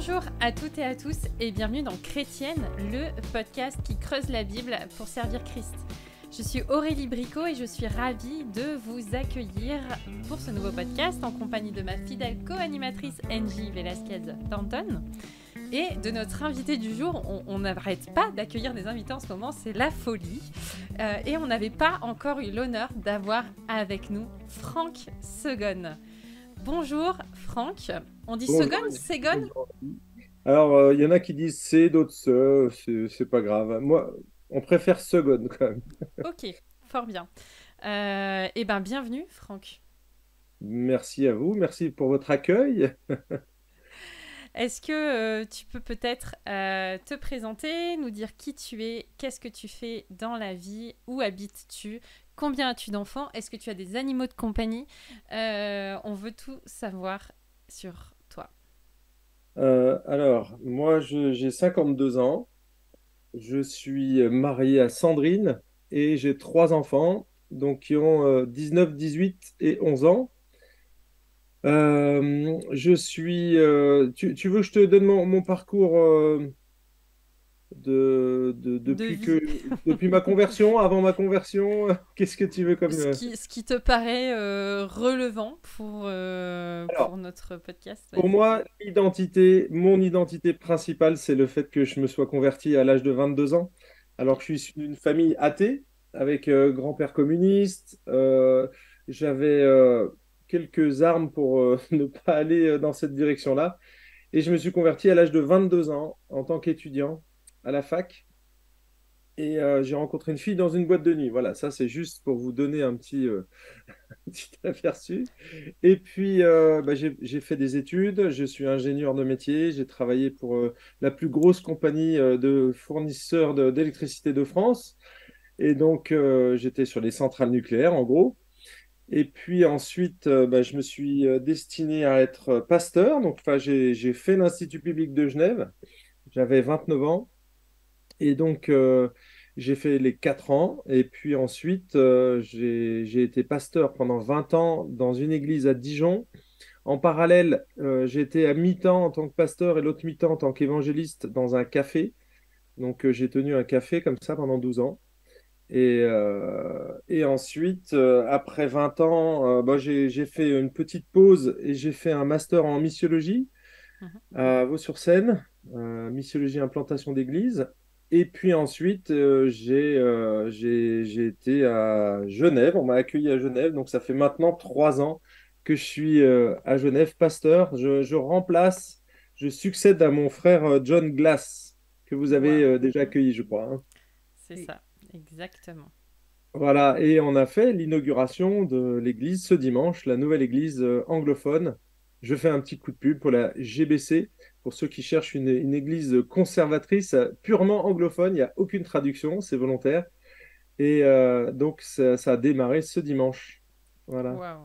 Bonjour à toutes et à tous et bienvenue dans Chrétienne, le podcast qui creuse la Bible pour servir Christ. Je suis Aurélie Bricot et je suis ravie de vous accueillir pour ce nouveau podcast en compagnie de ma fidèle co-animatrice Angie Velasquez Danton et de notre invité du jour. On n'arrête pas d'accueillir des invités en ce moment, c'est la folie. Euh, et on n'avait pas encore eu l'honneur d'avoir avec nous Franck Segon. Bonjour Franck. On dit Segon Segon? Alors, il euh, y en a qui disent C, d'autres ce, c'est pas grave. Moi, on préfère Segon quand même. ok, fort bien. Euh, eh bien, bienvenue Franck. Merci à vous, merci pour votre accueil. Est-ce que euh, tu peux peut-être te présenter, nous dire qui tu es, qu'est-ce que tu fais dans la vie, où habites-tu, Combien as-tu d'enfants Est-ce que tu as des animaux de compagnie? Euh, On veut tout savoir sur toi. Euh, alors, moi, j'ai 52 ans. Je suis marié à Sandrine et j'ai trois enfants, donc qui ont 19, euh, 18 et 11 ans. je suis. Tu, veux que je te donne mon parcours de, depuis, que, depuis ma conversion, avant ma conversion, qu'est-ce que tu veux comme... Ce euh, qui, ce qui te paraît euh, relevant pour, euh, pour notre podcast Pour moi, l'identité, mon identité principale, c'est le fait que je me sois converti à l'âge de 22 ans, alors que je suis d'une famille athée, avec grand-père communiste. J'avais quelques armes pour ne pas aller dans cette direction-là. Et je me suis converti à l'âge de 22 ans en tant qu'étudiant à la fac. Et euh, j'ai rencontré une fille dans une boîte de nuit. Voilà, ça c'est juste pour vous donner un petit, euh, aperçu. Et puis euh, bah, j'ai fait des études, je suis ingénieur de métier, j'ai travaillé pour la plus grosse compagnie de fournisseurs d'électricité de, France. Et donc j'étais sur les centrales nucléaires en gros. Et puis ensuite, bah, je me suis destiné à être pasteur. Donc j'ai fait l'Institut public de Genève. J'avais 29 ans. Et donc, euh, j'ai fait les 4 ans. Et puis ensuite, euh, j'ai été pasteur pendant 20 ans dans une église à Dijon. En parallèle, euh, j'étais à mi-temps en tant que pasteur et l'autre mi-temps en tant qu'évangéliste dans un café. Donc, j'ai tenu un café comme ça pendant 12 ans. Et, et ensuite, après 20 ans, bah, j'ai fait une petite pause et j'ai fait un master en missiologie mmh à Vaux-sur-Seine, missiologie implantation d'église. Et puis ensuite, euh, euh, j'ai j'ai été à Genève. On m'a accueilli à Genève. Donc, ça fait maintenant trois ans que je suis euh, à Genève, pasteur. Je, je, remplace, je succède à mon frère John Glass, que vous avez déjà accueilli, je crois. Hein. C'est ça, exactement. Voilà, et on a fait l'inauguration de l'église ce dimanche, la nouvelle église anglophone. Je fais un petit coup de pub pour la GBC pour ceux qui cherchent une, église conservatrice purement anglophone. Il n'y a aucune traduction, c'est volontaire. Et euh, donc, ça, a démarré ce dimanche. Voilà.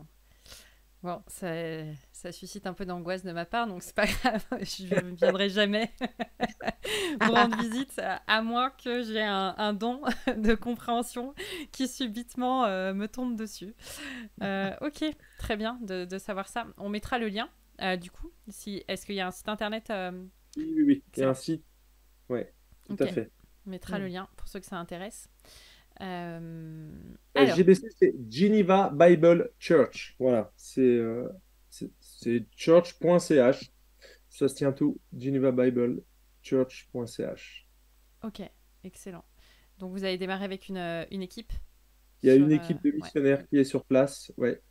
Bon, ça, suscite un peu d'angoisse de ma part, donc c'est pas grave, je ne viendrai jamais pour rendre visite, à moins que j'ai un, don de compréhension qui subitement euh, me tombe dessus. Euh, ok, très bien de, de, savoir ça. On mettra le lien euh, du coup, si, est-ce qu'il y a un site internet Oui, oui, oui. il y a un site. Oui, tout à fait. On mettra le lien pour ceux que ça intéresse. Euh... GBC, c'est Geneva Bible Church. Voilà, c'est c'est church.ch. Ça se tient tout. Geneva Bible Church.ch. Ok, excellent. Donc vous avez démarré avec une, une équipe Il y a une équipe de missionnaires qui est sur place. Ouais.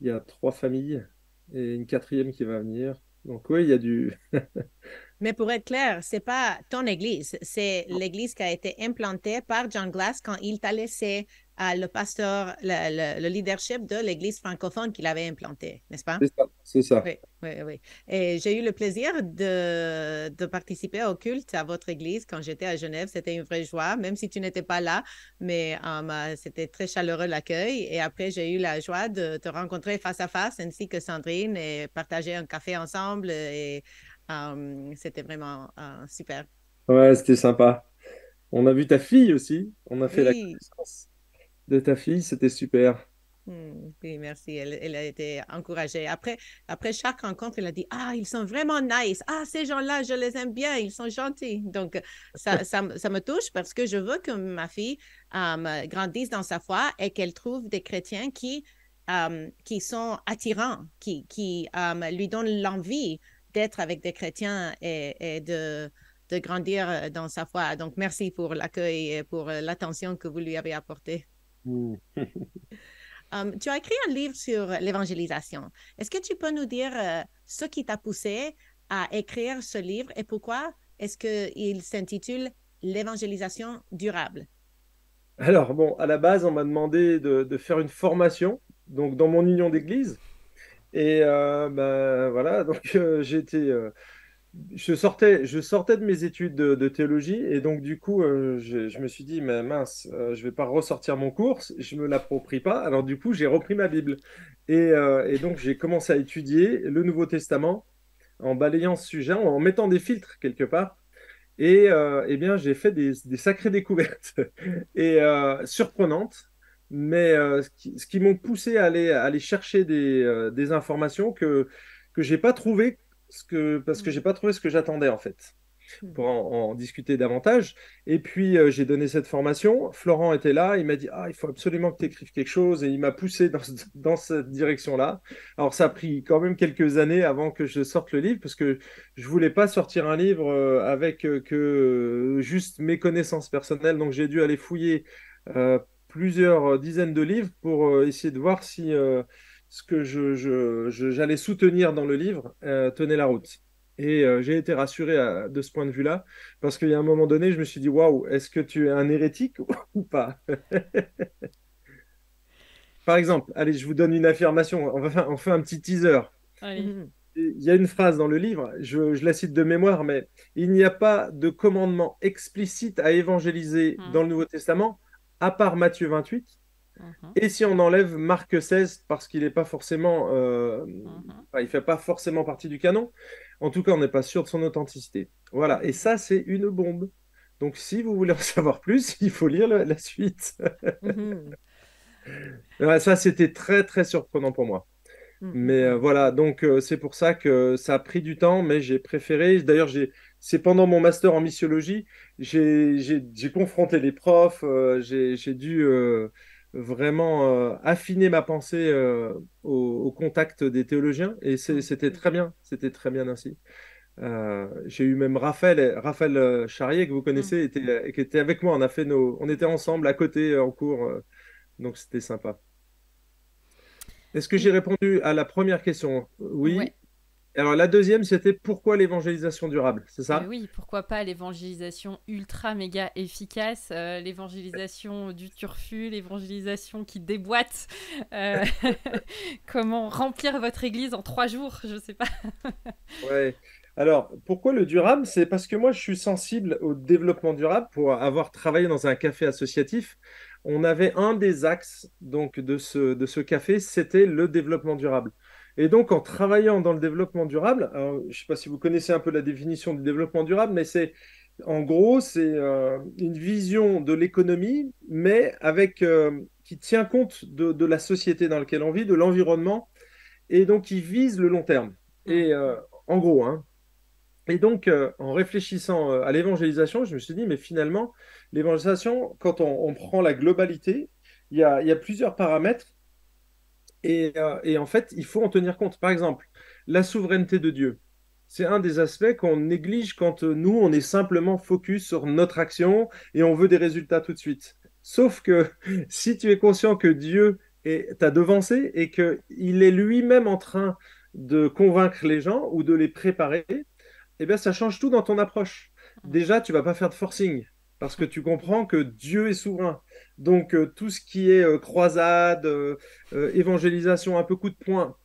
Il y a trois familles et une quatrième qui va venir. Donc oui, il y a du... Mais pour être clair, c'est pas ton église, c'est l'église qui a été implantée par John Glass quand il t'a laissé le pasteur, le, leadership de l'Église francophone qu'il avait implantée, n'est-ce pas? C'est ça. Oui, oui, oui. Et j'ai eu le plaisir de, de, participer au culte à votre Église quand j'étais à Genève. C'était une vraie joie, même si tu n'étais pas là, mais um, c'était très chaleureux l'accueil. Et après, j'ai eu la joie de te rencontrer face à face, ainsi que Sandrine, et partager un café ensemble. Et um, c'était vraiment uh, super. Ouais, c'était sympa. On a vu ta fille aussi. On a fait la connaissance de ta fille, c'était super. Hmm, oui, merci. Elle, a été encouragée. Après, après chaque rencontre, elle a dit Ah, ils sont vraiment nice. Ah, ces gens-là, je les aime bien. Ils sont gentils. Donc, ça, ça, me touche parce que je veux que ma fille euh, grandisse dans sa foi et qu'elle trouve des chrétiens qui, euh, qui sont attirants, qui, qui euh, lui donnent l'envie d'être avec des chrétiens et, de, de grandir dans sa foi. Donc, merci pour l'accueil et pour l'attention que vous lui avez apportée. Hmm. Um, tu as écrit un livre sur l'évangélisation. Est-ce que tu peux nous dire euh, ce qui t'a poussé à écrire ce livre et pourquoi est-ce qu'il s'intitule L'évangélisation durable? Alors, bon, à la base, on m'a demandé de, faire une formation, donc dans mon union d'église. Et euh, ben, voilà, donc euh, j'ai été je sortais, je sortais de mes études de, théologie et donc du coup, euh, je, me suis dit, mais mince, euh, je vais pas ressortir mon cours, je me l'approprie pas. Alors du coup, j'ai repris ma Bible et, euh, donc j'ai commencé à étudier le Nouveau Testament en balayant ce sujet, en, mettant des filtres quelque part. Et eh bien, j'ai fait des, sacrées découvertes et surprenantes, mais ce qui, m'ont poussé à aller, aller chercher des, des informations que que j'ai pas trouvées que, parce que j'ai pas trouvé ce que j'attendais en fait mm. pour en, discuter davantage. Et puis euh, j'ai donné cette formation. Florent était là, il m'a dit ah il faut absolument que tu écrives quelque chose et il m'a poussé dans, dans cette direction-là. Alors ça a pris quand même quelques années avant que je sorte le livre parce que je voulais pas sortir un livre euh, avec euh, que juste mes connaissances personnelles. Donc j'ai dû aller fouiller plusieurs dizaines de livres pour essayer de voir si ce que j'allais je, soutenir dans le livre euh, tenait la route. Et euh, j'ai été rassuré de ce point de vue-là, parce qu'il y a un moment donné, je me suis dit, waouh, est-ce que tu es un hérétique ou pas? Par exemple, allez, je vous donne une affirmation, on, va on fait un petit teaser. Il y a une phrase dans le livre, je, je, la cite de mémoire, mais il n'y a pas de commandement explicite à évangéliser hmm. dans le Nouveau Testament, à part Matthieu 28, Mhm. Et si on enlève Marc 16 parce qu'il n'est pas forcément, euh, mhm. il fait pas forcément partie du canon, en tout cas, on n'est pas sûr de son authenticité. Voilà. Et ça, c'est une bombe. Donc, si vous voulez en savoir plus, il faut lire la, suite. Mhm. ça, c'était très, très surprenant pour moi. Mais euh, voilà, donc euh, c'est pour ça que ça a pris du temps, mais j'ai préféré. D'ailleurs, c'est pendant mon master en missiologie, j'ai confronté les profs, j'ai dû vraiment euh, affiner ma pensée euh, au, contact des théologiens et c'était très bien, c'était très bien ainsi. Euh, j'ai eu même Raphaël, Raphaël Charrier que vous connaissez, mm. était, qui était avec moi. On a fait nos, on était ensemble à côté en cours, donc c'était sympa. Est-ce que j'ai répondu à la première question? Oui. Alors la deuxième, c'était pourquoi l'évangélisation durable, c'est ça? Oui, pourquoi pas l'évangélisation ultra méga efficace, euh, l'évangélisation du turfu, l'évangélisation qui déboîte. Euh, comment remplir votre église en trois jours, je ne sais pas. ouais. Alors, pourquoi le durable? C'est parce que moi, je suis sensible au développement durable pour avoir travaillé dans un café associatif. On avait un des axes donc de ce, de ce café, c'était le développement durable. Et donc, en travaillant dans le développement durable, je ne sais pas si vous connaissez un peu la définition du développement durable, mais c'est en gros, c'est euh, une vision de l'économie, mais avec euh, qui tient compte de, la société dans laquelle on vit, de l'environnement, et donc qui vise le long terme. Et euh, en gros, hein. Et donc, en réfléchissant à l'évangélisation, je me suis dit, mais finalement, l'évangélisation, quand on, prend la globalité, il y a, il y a plusieurs paramètres euh, et, en fait, il faut en tenir compte. Par exemple, la souveraineté de Dieu. C'est un des aspects qu'on néglige quand euh, nous, on est simplement focus sur notre action et on veut des résultats tout de suite. Sauf que si tu es conscient que Dieu t'a devancé et qu'il est lui-même en train de convaincre les gens ou de les préparer, eh bien, ça change tout dans ton approche. Déjà, tu vas pas faire de forcing parce que tu comprends que Dieu est souverain. Donc euh, tout ce qui est euh, croisade, euh, évangélisation, un peu coup de poing,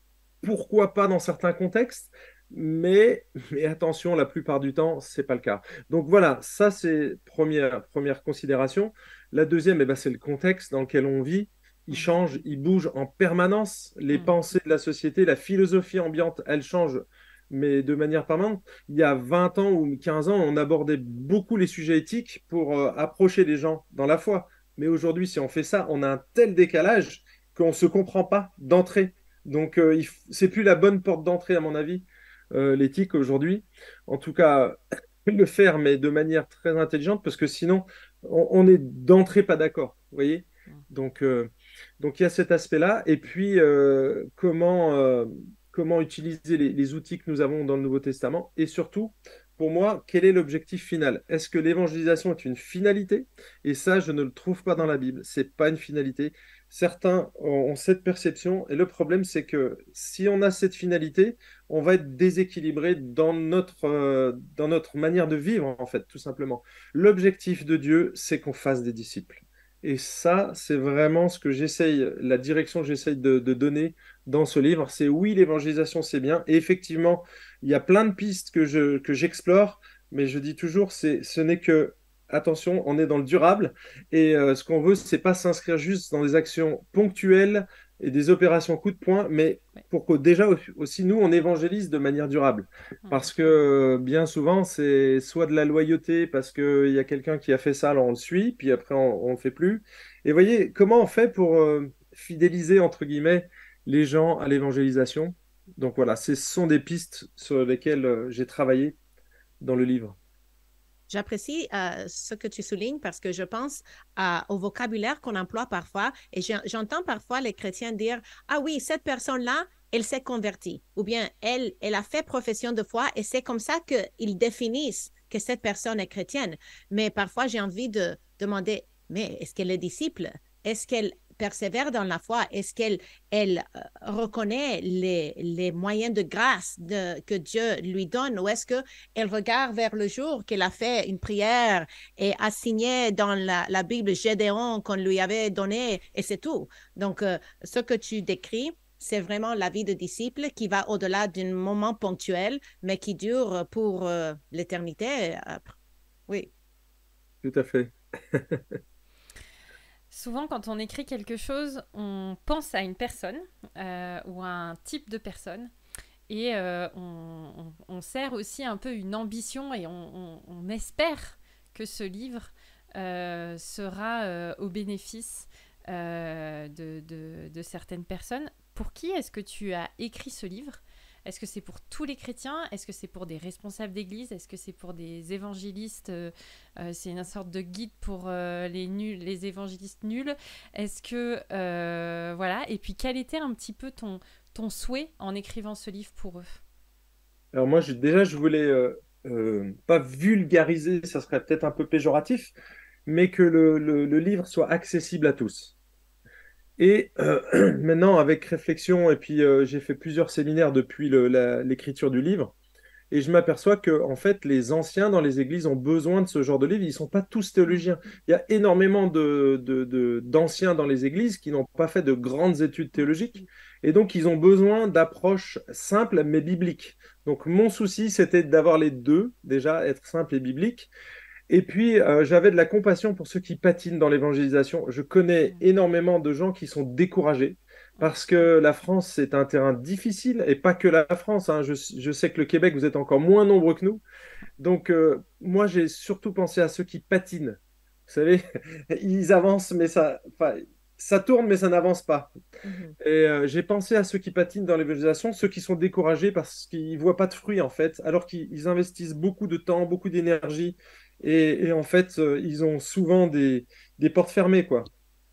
pourquoi pas dans certains contextes, mais, mais attention, la plupart du temps, c'est pas le cas. Donc voilà, ça c'est première, première considération. La deuxième, eh ben, c'est le contexte dans lequel on vit. Il change, il bouge en permanence. Les mm. pensées de la société, la philosophie ambiante, elle change mais de manière permanente. Il y a 20 ans ou 15 ans, on abordait beaucoup les sujets éthiques pour approcher les gens dans la foi. Mais aujourd'hui, si on fait ça, on a un tel décalage qu'on ne se comprend pas d'entrée. Donc, euh, c'est plus la bonne porte d'entrée, à mon avis, euh, l'éthique aujourd'hui. En tout cas, le faire, mais de manière très intelligente, parce que sinon, on, est d'entrée pas d'accord. Vous voyez? Donc, euh, donc, il y a cet aspect-là. Et puis, comment, comment utiliser les, outils que nous avons dans le Nouveau Testament. Et surtout, pour moi, quel est l'objectif final? Est-ce que l'évangélisation est une finalité? Et ça, je ne le trouve pas dans la Bible. C'est pas une finalité. Certains ont cette perception, et le problème, c'est que si on a cette finalité, on va être déséquilibré dans notre, euh, dans notre manière de vivre, en fait, tout simplement. L'objectif de Dieu, c'est qu'on fasse des disciples. Et ça, c'est vraiment ce que j'essaye, la direction que j'essaye de, donner dans ce livre. C'est oui, l'évangélisation, c'est bien. Et effectivement, il y a plein de pistes que, je, que j'explore, mais je dis toujours, ce n'est que, attention, on est dans le durable. Et euh, ce qu'on veut, c'est pas s'inscrire juste dans des actions ponctuelles et des opérations coup de poing, mais pour que déjà aussi nous, on évangélise de manière durable. Mmh. Parce que bien souvent, c'est soit de la loyauté, parce qu'il y a quelqu'un qui a fait ça, alors on le suit, puis après on ne le fait plus. Et voyez, comment on fait pour euh, fidéliser, entre guillemets, les gens à l'évangélisation? Donc voilà, ce sont des pistes sur lesquelles euh, j'ai travaillé dans le livre. J'apprécie euh, ce que tu soulignes parce que je pense au vocabulaire qu'on emploie parfois et j'entends parfois les chrétiens dire Ah oui, cette personne-là, elle s'est convertie ou bien elle, elle a fait profession de foi et c'est comme ça qu'ils définissent que cette personne est chrétienne. Mais parfois, j'ai envie de demander Mais est-ce qu'elle est disciple? Est-ce qu'elle persévère dans la foi? Est-ce qu'elle elle, euh, reconnaît les, les, moyens de grâce que Dieu lui donne? Ou est-ce qu'elle regarde vers le jour qu'elle a fait une prière et a signé dans la, la Bible Gédéon qu'on lui avait donné et c'est tout? Donc, euh, ce que tu décris, c'est vraiment la vie de disciple qui va au-delà d'un moment ponctuel, mais qui dure pour euh, l'éternité. Oui. Tout à fait. Souvent, quand on écrit quelque chose, on pense à une personne euh, ou à un type de personne. Et euh, on, sert aussi un peu une ambition et on, espère que ce livre euh, sera au bénéfice de, de, certaines personnes. Pour qui est-ce que tu as écrit ce livre? Est-ce que c'est pour tous les chrétiens? Est-ce que c'est pour des responsables d'église? Est-ce que c'est pour des évangélistes euh, euh, C'est une sorte de guide pour euh, les nuls, les évangélistes nuls. Est-ce que voilà Et puis quel était un petit peu ton ton souhait en écrivant ce livre pour eux? Alors moi, déjà, je voulais pas vulgariser, ça serait peut-être un peu péjoratif, mais que le livre soit accessible à tous. Et euh, maintenant, avec réflexion, et puis euh, j'ai fait plusieurs séminaires depuis l'écriture du livre, et je m'aperçois que en fait, les anciens dans les églises ont besoin de ce genre de livre. Ils ne sont pas tous théologiens. Il y a énormément d'anciens dans les églises qui n'ont pas fait de grandes études théologiques, et donc ils ont besoin d'approches simples mais bibliques. Donc mon souci, c'était d'avoir les deux, déjà être simple et biblique. Et puis, euh, j'avais de la compassion pour ceux qui patinent dans l'évangélisation. Je connais mmh. énormément de gens qui sont découragés parce que la France, c'est un terrain difficile, et pas que la France. Hein. Je, sais que le Québec, vous êtes encore moins nombreux que nous. Donc, euh, moi, j'ai surtout pensé à ceux qui patinent. Vous savez, ils avancent, mais ça, ça tourne, mais ça n'avance pas. Mmh. Et euh, j'ai pensé à ceux qui patinent dans l'évangélisation, ceux qui sont découragés parce qu'ils ne voient pas de fruits, en fait, alors qu'ils investissent beaucoup de temps, beaucoup d'énergie et, en fait, euh, ils ont souvent des, portes fermées, quoi.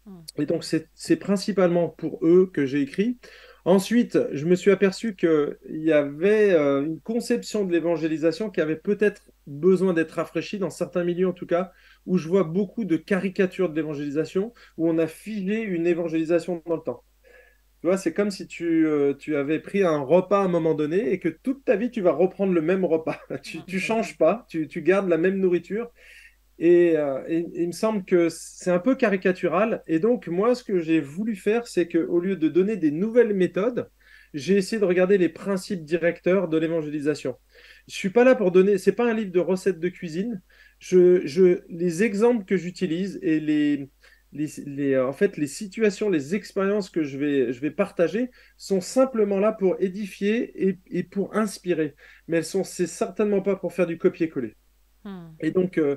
Hmm. Et donc, c'est principalement pour eux que j'ai écrit. Ensuite, je me suis aperçu qu'il y avait euh, une conception de l'évangélisation qui avait peut-être besoin d'être rafraîchie, dans certains milieux en tout cas, où je vois beaucoup de caricatures de l'évangélisation, où on a figé une évangélisation dans le temps. Tu vois, c'est comme si tu, euh, tu, avais pris un repas à un moment donné et que toute ta vie, tu vas reprendre le même repas. tu ne changes pas, tu, tu, gardes la même nourriture. Euh, et, il me semble que c'est un peu caricatural. Et donc, moi, ce que j'ai voulu faire, c'est qu'au lieu de donner des nouvelles méthodes, j'ai essayé de regarder les principes directeurs de l'évangélisation. Je suis pas là pour donner, c'est pas un livre de recettes de cuisine. Je, je, les exemples que j'utilise et les, les, en fait, les situations, les expériences que je vais, je vais partager sont simplement là pour édifier et, et pour inspirer. Mais elles sont, c'est certainement pas pour faire du copier-coller. Hmm. Et donc, euh,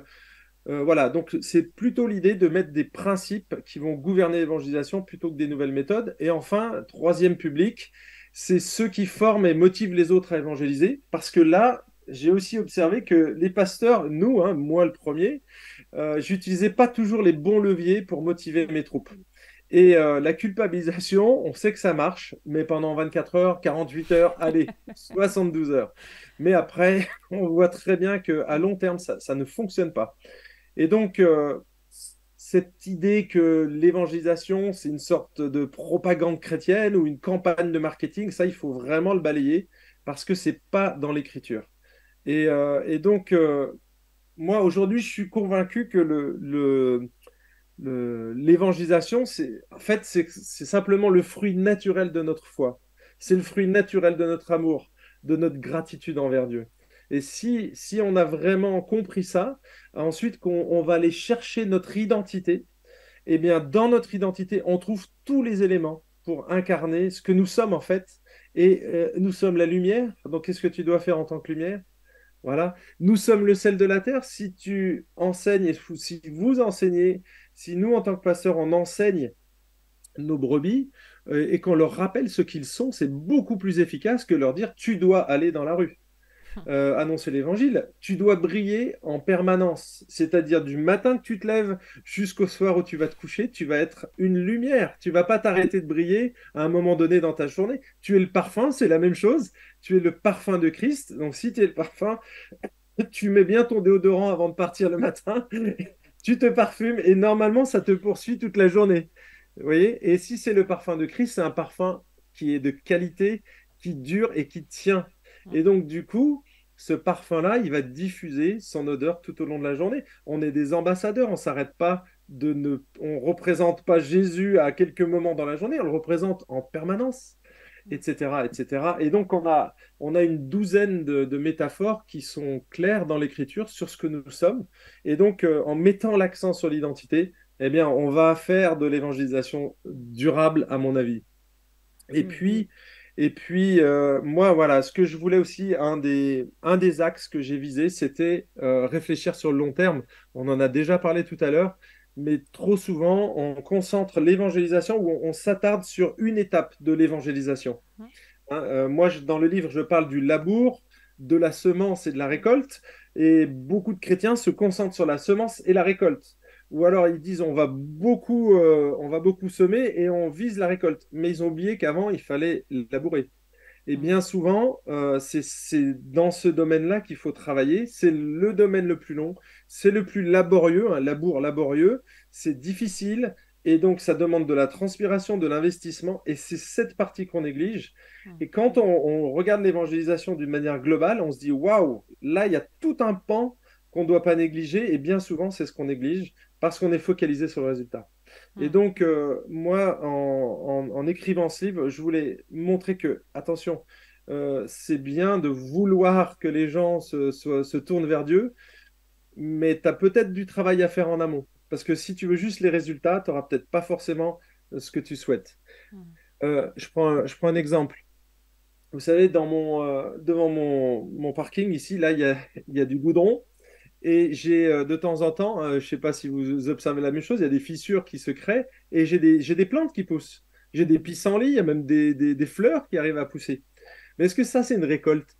Euh, voilà, donc c'est plutôt l'idée de mettre des principes qui vont gouverner l'évangélisation plutôt que des nouvelles méthodes. Et enfin, troisième public, c'est ceux qui forment et motivent les autres à évangéliser, parce que là, j'ai aussi observé que les pasteurs, nous, hein, moi le premier, euh, j'utilisais pas toujours les bons leviers pour motiver mes troupes. Et euh, la culpabilisation, on sait que ça marche, mais pendant 24 heures, 48 heures, allez, 72 heures. Mais après, on voit très bien qu'à long terme, ça, ça, ne fonctionne pas. Et donc, euh, cette idée que l'évangélisation, c'est une sorte de propagande chrétienne ou une campagne de marketing, ça, il faut vraiment le balayer parce que c'est pas dans l'écriture. Et, euh, et, donc, euh, moi, aujourd'hui, je suis convaincu que l'évangélisation, en fait, c'est simplement le fruit naturel de notre foi. C'est le fruit naturel de notre amour, de notre gratitude envers Dieu. Et si, si on a vraiment compris ça, ensuite qu'on on va aller chercher notre identité, eh bien, dans notre identité, on trouve tous les éléments pour incarner ce que nous sommes en fait. Et euh, nous sommes la lumière. Donc, qu'est-ce que tu dois faire en tant que lumière? Voilà. Nous sommes le sel de la terre. Si tu enseignes, si vous enseignez, si nous, en tant que pasteurs, on enseigne nos brebis euh, et qu'on leur rappelle ce qu'ils sont, c'est beaucoup plus efficace que leur dire tu dois aller dans la rue. Euh, annoncer l'évangile, tu dois briller en permanence. C'est-à-dire du matin que tu te lèves jusqu'au soir où tu vas te coucher, tu vas être une lumière. Tu vas pas t'arrêter de briller à un moment donné dans ta journée. Tu es le parfum, c'est la même chose. Tu es le parfum de Christ. Donc si tu es le parfum, tu mets bien ton déodorant avant de partir le matin. tu te parfumes et normalement ça te poursuit toute la journée. Vous voyez? Et si c'est le parfum de Christ, c'est un parfum qui est de qualité, qui dure et qui tient. Et donc, du coup, ce parfum-là, il va diffuser son odeur tout au long de la journée. On est des ambassadeurs, on ne s'arrête pas de ne, on représente pas Jésus à quelques moments dans la journée, on le représente en permanence, etc., etc. Et donc on a, on a une douzaine de, métaphores qui sont claires dans l'écriture sur ce que nous sommes. Et donc euh, en mettant l'accent sur l'identité, eh bien, on va faire de l'évangélisation durable, à mon avis. Et mm-hmm. puis, et puis, euh, moi, voilà, ce que je voulais aussi, un des, un des axes que j'ai visé, c'était euh, réfléchir sur le long terme. On en a déjà parlé tout à l'heure, mais trop souvent, on concentre l'évangélisation ou on, s'attarde sur une étape de l'évangélisation. Hein, euh, moi, dans le livre, je parle du labour, de la semence et de la récolte, et beaucoup de chrétiens se concentrent sur la semence et la récolte ou alors ils disent on va beaucoup, euh, on va beaucoup semer et on vise la récolte. Mais ils ont oublié qu'avant il fallait labourer. Et mm. bien souvent, euh, c'est dans ce domaine-là qu'il faut travailler. C'est le domaine le plus long, c'est le plus laborieux, un labour laborieux. C'est difficile et donc ça demande de la transpiration, de l'investissement. Et c'est cette partie qu'on néglige. Mm. Et quand on, on regarde l'évangélisation d'une manière globale, on se dit waouh, là il y a tout un pan qu'on ne doit pas négliger. Et bien souvent, c'est ce qu'on néglige parce qu'on est focalisé sur le résultat. Et hmm. donc, euh, moi, en, écrivant ce livre, je voulais montrer que, attention, euh, c'est bien de vouloir que les gens se, tournent vers Dieu, mais tu as peut-être du travail à faire en amont. Parce que si tu veux juste les résultats, tu n'auras peut-être pas forcément euh, ce que tu souhaites. Hmm. je, prends un, je prends un exemple. Vous savez, dans mon, devant mon, parking, ici, là, il y a, du goudron. Et j'ai euh, de temps en temps, euh, je ne sais pas si vous observez la même chose, il y a des fissures qui se créent et j'ai des, plantes qui poussent. J'ai des pissenlits, il y a même des, des, fleurs qui arrivent à pousser. Mais est-ce que ça, c'est une récolte?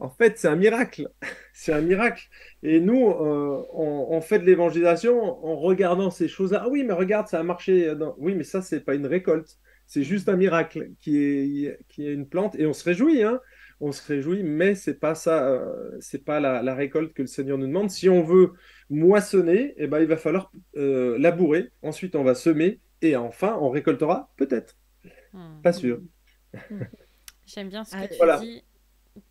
En fait, c'est un miracle. c'est un miracle. Et nous, euh, on, fait de l'évangélisation en regardant ces choses-là. Ah oui, mais regarde, ça a marché. Oui, mais ça, c'est pas une récolte. C'est juste un miracle qui est, qui est une plante. Et on se réjouit, hein on se réjouit, mais c'est pas ça, euh, c'est pas la, récolte que le Seigneur nous demande. Si on veut moissonner, eh ben, il va falloir euh, labourer, ensuite on va semer, et enfin on récoltera peut-être. Hmm. Pas sûr. J'aime bien ce que tu dis,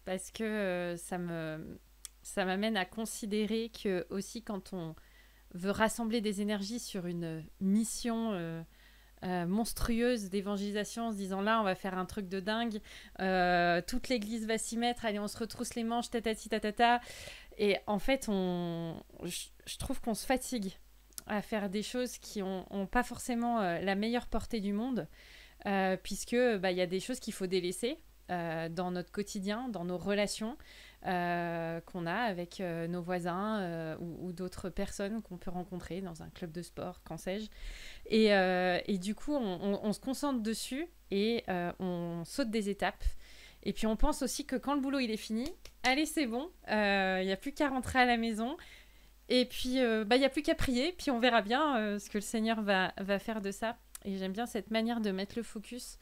parce que euh, ça me ça m'amène à considérer que aussi quand on veut rassembler des énergies sur une mission euh, monstrueuse d'évangélisation en se disant là on va faire un truc de dingue euh, toute l'église va s'y mettre allez on se retrousse les manches tatati tatata. Et en fait on je, trouve qu'on se fatigue à faire des choses qui ont, pas forcément euh, la meilleure portée du monde puisque bah, il y a des choses qu'il faut délaisser dans notre quotidien dans nos relations qu'on a avec nos voisins ou, d'autres personnes qu'on peut rencontrer dans un club de sport, qu'en sais-je. Et, du coup, on, se concentre dessus et on saute des étapes. Et puis on pense aussi que quand le boulot il est fini, allez c'est bon, il n'y a plus qu'à rentrer à la maison. Et puis bah, il n'y a plus qu'à prier, puis on verra bien ce que le Seigneur va, va faire de ça. Et j'aime bien cette manière de mettre le focus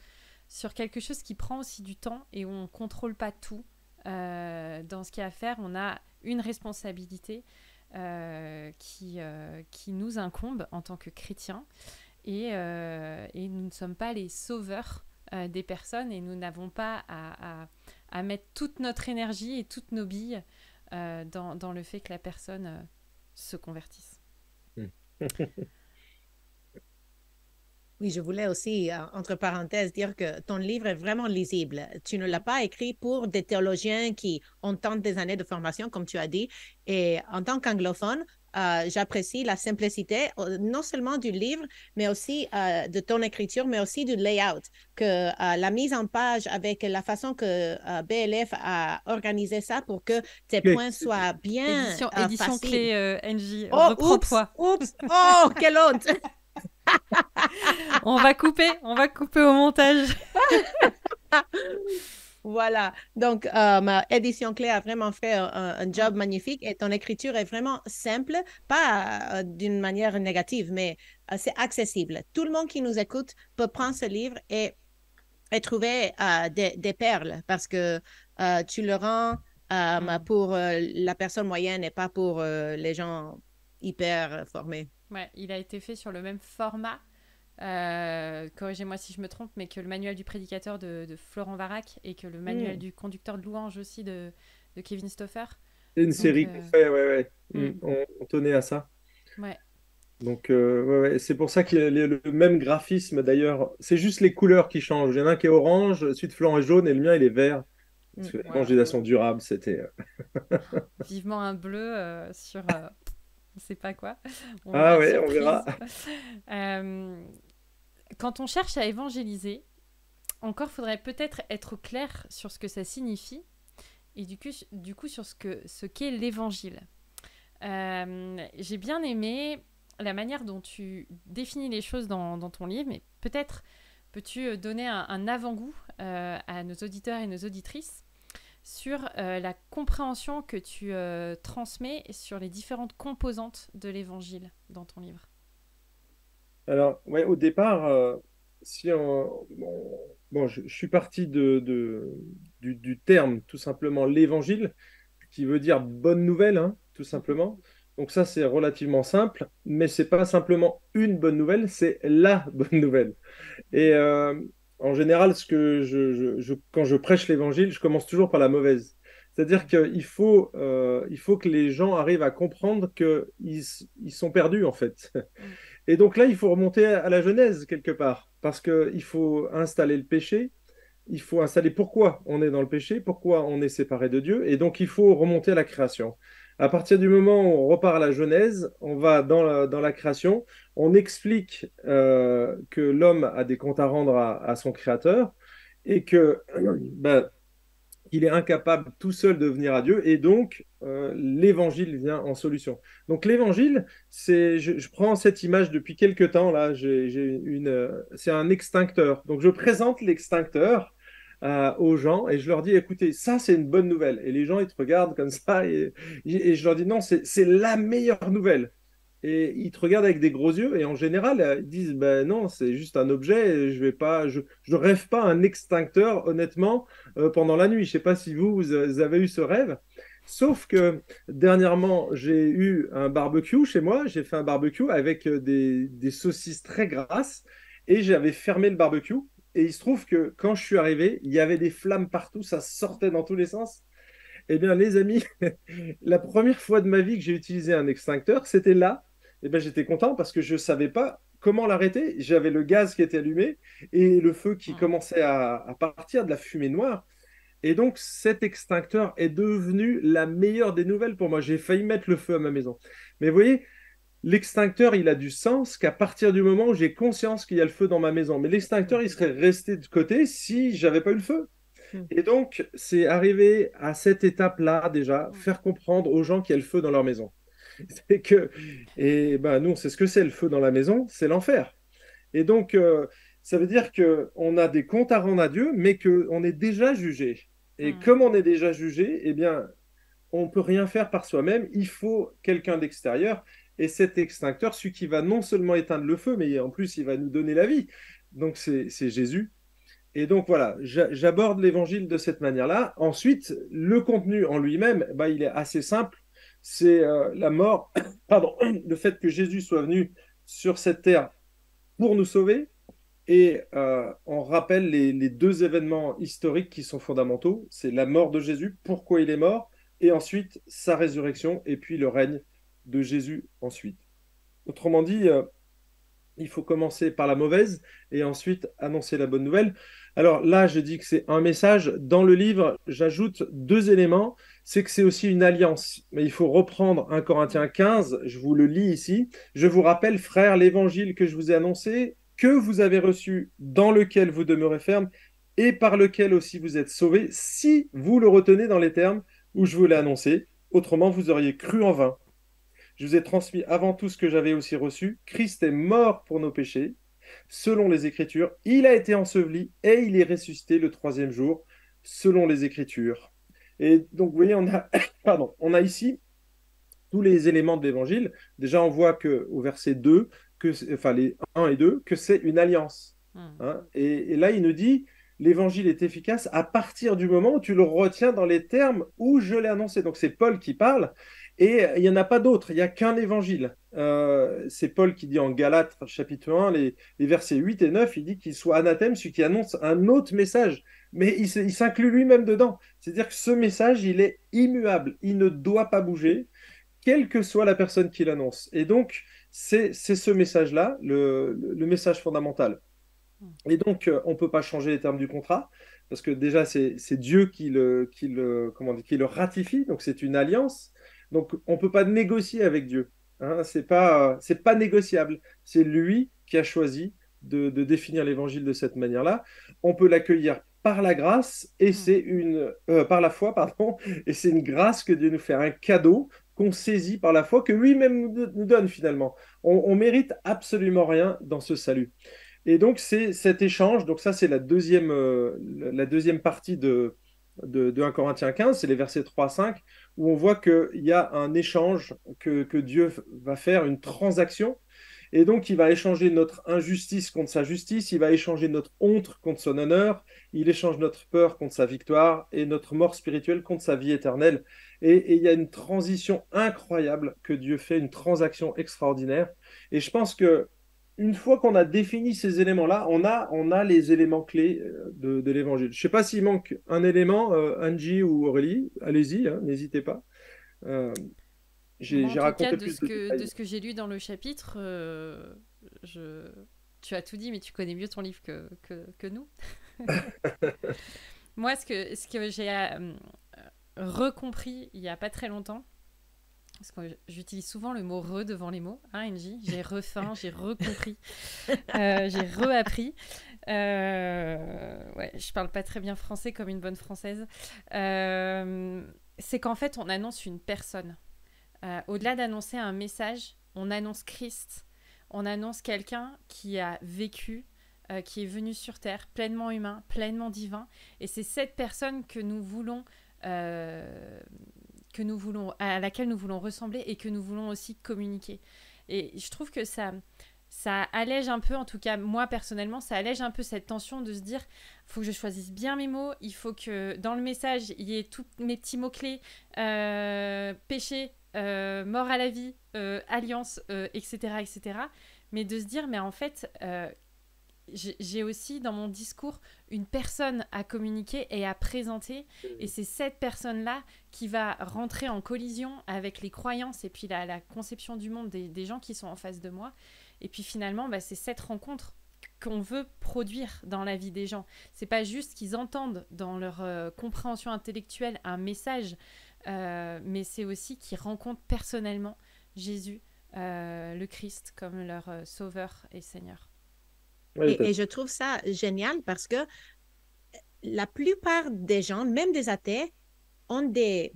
sur quelque chose qui prend aussi du temps et où on ne contrôle pas tout. Euh, dans ce qu'il y a à faire, on a une responsabilité euh, qui, euh, qui nous incombe en tant que chrétiens. Et, et nous ne sommes pas les sauveurs des personnes et nous n'avons pas à, à, à, mettre toute notre énergie et toutes nos billes dans, dans, le fait que la personne se convertisse. Oui, je voulais aussi, euh, entre parenthèses, dire que ton livre est vraiment lisible. Tu ne l'as pas écrit pour des théologiens qui ont tant des années de formation, comme tu as dit. Et en tant qu'anglophone, euh, j'apprécie la simplicité, euh, non seulement du livre, mais aussi de ton écriture, mais aussi du layout, que la mise en page avec la façon que BLF a organisé ça pour que tes points soient bien édition, édition clé NJ. Oh, oups, oups, oh, quelle honte on va couper, on va couper au montage. Voilà, donc euh, ma édition clé a vraiment fait un, job magnifique et ton écriture est vraiment simple, pas euh, d'une manière négative, mais euh, c'est accessible. Tout le monde qui nous écoute peut prendre ce livre et, et trouver des, des, perles parce que tu le rends mm. pour la personne moyenne et pas pour les gens hyper formés. Ouais, il a été fait sur le même format. Euh, corrigez-moi si je me trompe, mais que le manuel du prédicateur de, Florent Varac et que le manuel mm. du conducteur de louange aussi de, Kevin Stoffer. C'est une série qu'on euh, fait, ouais, ouais. Mm. Mm, on, tenait à ça. Ouais. Donc, euh, ouais, ouais. c'est pour ça qu'il y a le même graphisme d'ailleurs. C'est juste les couleurs qui changent. Il y en a un qui est orange, celui de Florent est jaune et le mien il est vert. Parce que l'évangélisation durable, c'était. Vivement un bleu sur on sait pas quoi. ah ouais, on verra. Euh, quand on cherche à évangéliser, encore faudrait peut-être être clair sur ce que ça signifie et du coup, du coup sur ce que ce qu'est l'évangile. Euh, j'ai bien aimé la manière dont tu définis les choses dans, dans ton livre, mais peut-être peux-tu donner un, avant-goût euh, à nos auditeurs et nos auditrices sur euh, la compréhension que tu euh, transmets sur les différentes composantes de l'évangile dans ton livre. Alors, au départ, euh, si bon, je, suis parti de, du, terme tout simplement l'évangile, qui veut dire bonne nouvelle, hein, tout simplement. Donc ça, c'est relativement simple, mais c'est pas simplement une bonne nouvelle, c'est la bonne nouvelle. Et en général, ce que je, quand je prêche l'évangile, je commence toujours par la mauvaise. C'est-à-dire qu'il faut, euh, il faut que les gens arrivent à comprendre qu'ils ils sont perdus, en fait. Et donc là, il faut remonter à la Genèse, quelque part, parce qu'il faut installer le péché, il faut installer pourquoi on est dans le péché, pourquoi on est séparé de Dieu, et donc il faut remonter à la création. À partir du moment où on repart à la Genèse, on va dans la, création, on explique euh, que l'homme a des comptes à rendre à, son créateur et que ben, il est incapable tout seul de venir à Dieu et donc euh, l'évangile vient en solution. Donc l'évangile, c'est, je, prends cette image depuis quelques temps là, j'ai, une, euh, c'est un extincteur. Donc je présente l'extincteur euh, aux gens et je leur dis écoutez, ça c'est une bonne nouvelle. Et les gens ils te regardent comme ça et, je leur dis non, c'est la meilleure nouvelle. Et ils te regardent avec des gros yeux et en général euh, ils disent ben non, c'est juste un objet, je vais pas, je, je rêve pas un extincteur honnêtement euh, pendant la nuit. Je sais pas si vous, vous avez eu ce rêve. Sauf que dernièrement, j'ai eu un barbecue chez moi. J'ai fait un barbecue avec des, des saucisses très grasses et j'avais fermé le barbecue et il se trouve que quand je suis arrivé, il y avait des flammes partout, ça sortait dans tous les sens. Eh bien, les amis, la première fois de ma vie que j'ai utilisé un extincteur, c'était là. Eh bien, j'étais content parce que je ne savais pas comment l'arrêter. J'avais le gaz qui était allumé et le feu qui commençait à, à partir de la fumée noire. Et donc, cet extincteur est devenu la meilleure des nouvelles pour moi. J'ai failli mettre le feu à ma maison. Mais vous voyez, l'extincteur, il a du sens qu'à partir du moment où j'ai conscience qu'il y a le feu dans ma maison. Mais l'extincteur, il serait resté de côté si j'avais pas eu le feu. Hmm. Et donc, c'est arrivé à cette étape-là déjà, faire comprendre aux gens qu'il y a le feu dans leur maison. C'est que, et ben nous, c'est ce que c'est le feu dans la maison, c'est l'enfer. Et donc, euh, ça veut dire qu'on a des comptes à rendre à Dieu, mais qu'on est déjà jugé. Et hmm. comme on est déjà jugé, eh bien, on ne peut rien faire par soi-même. Il faut quelqu'un d'extérieur. Et cet extincteur, celui qui va non seulement éteindre le feu, mais en plus, il va nous donner la vie. Donc, c'est Jésus. Et donc, voilà, j'aborde l'évangile de cette manière-là. Ensuite, le contenu en lui-même, bah, il est assez simple. C'est euh, la mort, pardon, le fait que Jésus soit venu sur cette terre pour nous sauver. Et euh, on rappelle les, les, deux événements historiques qui sont fondamentaux. C'est la mort de Jésus, pourquoi il est mort, et ensuite sa résurrection, et puis le règne de Jésus ensuite. Autrement dit, euh, il faut commencer par la mauvaise et ensuite annoncer la bonne nouvelle. Alors là, je dis que c'est un message. Dans le livre, j'ajoute deux éléments. C'est que c'est aussi une alliance. Mais il faut reprendre 1 Corinthiens 15. Je vous le lis ici. Je vous rappelle, frères, l'évangile que je vous ai annoncé, que vous avez reçu, dans lequel vous demeurez ferme et par lequel aussi vous êtes sauvés, si vous le retenez dans les termes où je vous l'ai annoncé. Autrement, vous auriez cru en vain. Je vous ai transmis avant tout ce que j'avais aussi reçu. Christ est mort pour nos péchés, selon les Écritures. Il a été enseveli et il est ressuscité le troisième jour, selon les Écritures. Et donc, vous voyez, on a, pardon, on a ici tous les éléments de l'Évangile. Déjà, on voit que au verset 2, que, enfin les 1 et 2, que c'est une alliance. Hmm. Hein. et, et, là, il nous dit, l'évangile est efficace à partir du moment où tu le retiens dans les termes où je l'ai annoncé. Donc c'est Paul qui parle, et il n'y en a pas d'autre, il n'y a qu'un évangile. Euh, c'est Paul qui dit en Galates chapitre 1, les, versets 8 et 9, il dit qu'il soit anathème celui qui annonce un autre message. Mais il, s'inclut lui-même dedans. C'est-à-dire que ce message, il est immuable, il ne doit pas bouger, quelle que soit la personne qui l'annonce. Et donc, c'est ce message-là, le, message fondamental. Et donc, euh, on ne peut pas changer les termes du contrat, parce que déjà, c'est Dieu qui le, qui, le, comment qui le ratifie, donc c'est une alliance. Donc, on ne peut pas négocier avec Dieu. Hein, c'est pas, c'est pas négociable. C'est lui qui a choisi de, définir l'évangile de cette manière-là. On peut l'accueillir par la grâce et mm. c'est une, euh, par la foi, pardon, et c'est une grâce que Dieu nous fait, un cadeau qu'on saisit par la foi, que lui-même nous donne finalement. On, mérite absolument rien dans ce salut. Et donc c'est cet échange. Donc ça c'est la deuxième, euh, la deuxième partie de, de, de 1 Corinthiens 15, c'est les versets 3 à 5, où on voit qu'il y a un échange, que, Dieu va faire, une transaction. Et donc, il va échanger notre injustice contre sa justice, il va échanger notre honte contre son honneur, il échange notre peur contre sa victoire et notre mort spirituelle contre sa vie éternelle. Et il y a une transition incroyable que Dieu fait, une transaction extraordinaire. Et je pense que une fois qu'on a défini ces éléments-là, on a, on a les éléments clés euh, de, l'évangile. Je ne sais pas s'il manque un élément, euh, Angie ou Aurélie, allez-y, hein, n'hésitez pas. Euh, j'ai raconté de, ce que, de ce que j'ai lu dans le chapitre, euh, je... tu as tout dit, mais tu connais mieux ton livre que, que, que nous. Moi, ce que, ce que j'ai recompris il n'y a pas très longtemps, parce que j'utilise souvent le mot re devant les mots, hein, NJ J'ai refaim, j'ai recompris, euh, j'ai reappris. Euh, ouais, je parle pas très bien français comme une bonne française. Euh, c'est qu'en fait, on annonce une personne. Euh, au-delà d'annoncer un message, on annonce Christ. On annonce quelqu'un qui a vécu, qui est venu sur Terre, pleinement humain, pleinement divin. Et c'est cette personne que nous voulons que nous voulons, à laquelle nous voulons ressembler et que nous voulons aussi communiquer. Et je trouve que ça, ça allège un peu, en tout cas moi personnellement, ça allège un peu cette tension de se dire, faut que je choisisse bien mes mots, il faut que dans le message, il y ait tous mes petits mots-clés, euh, péché, euh, mort à la vie, euh, alliance, etc., etc. Mais de se dire, mais en fait, j'ai aussi dans mon discours une personne à communiquer et à présenter. Et c'est cette personne-là qui va rentrer en collision avec les croyances et puis la, conception du monde des, gens qui sont en face de moi. Et puis finalement, bah, c'est cette rencontre qu'on veut produire dans la vie des gens. C'est pas juste qu'ils entendent dans leur euh, compréhension intellectuelle un message, euh, mais c'est aussi qu'ils rencontrent personnellement Jésus, euh, le Christ, comme leur sauveur et Seigneur et, je trouve ça génial parce que la plupart des gens, même des athées, ont des,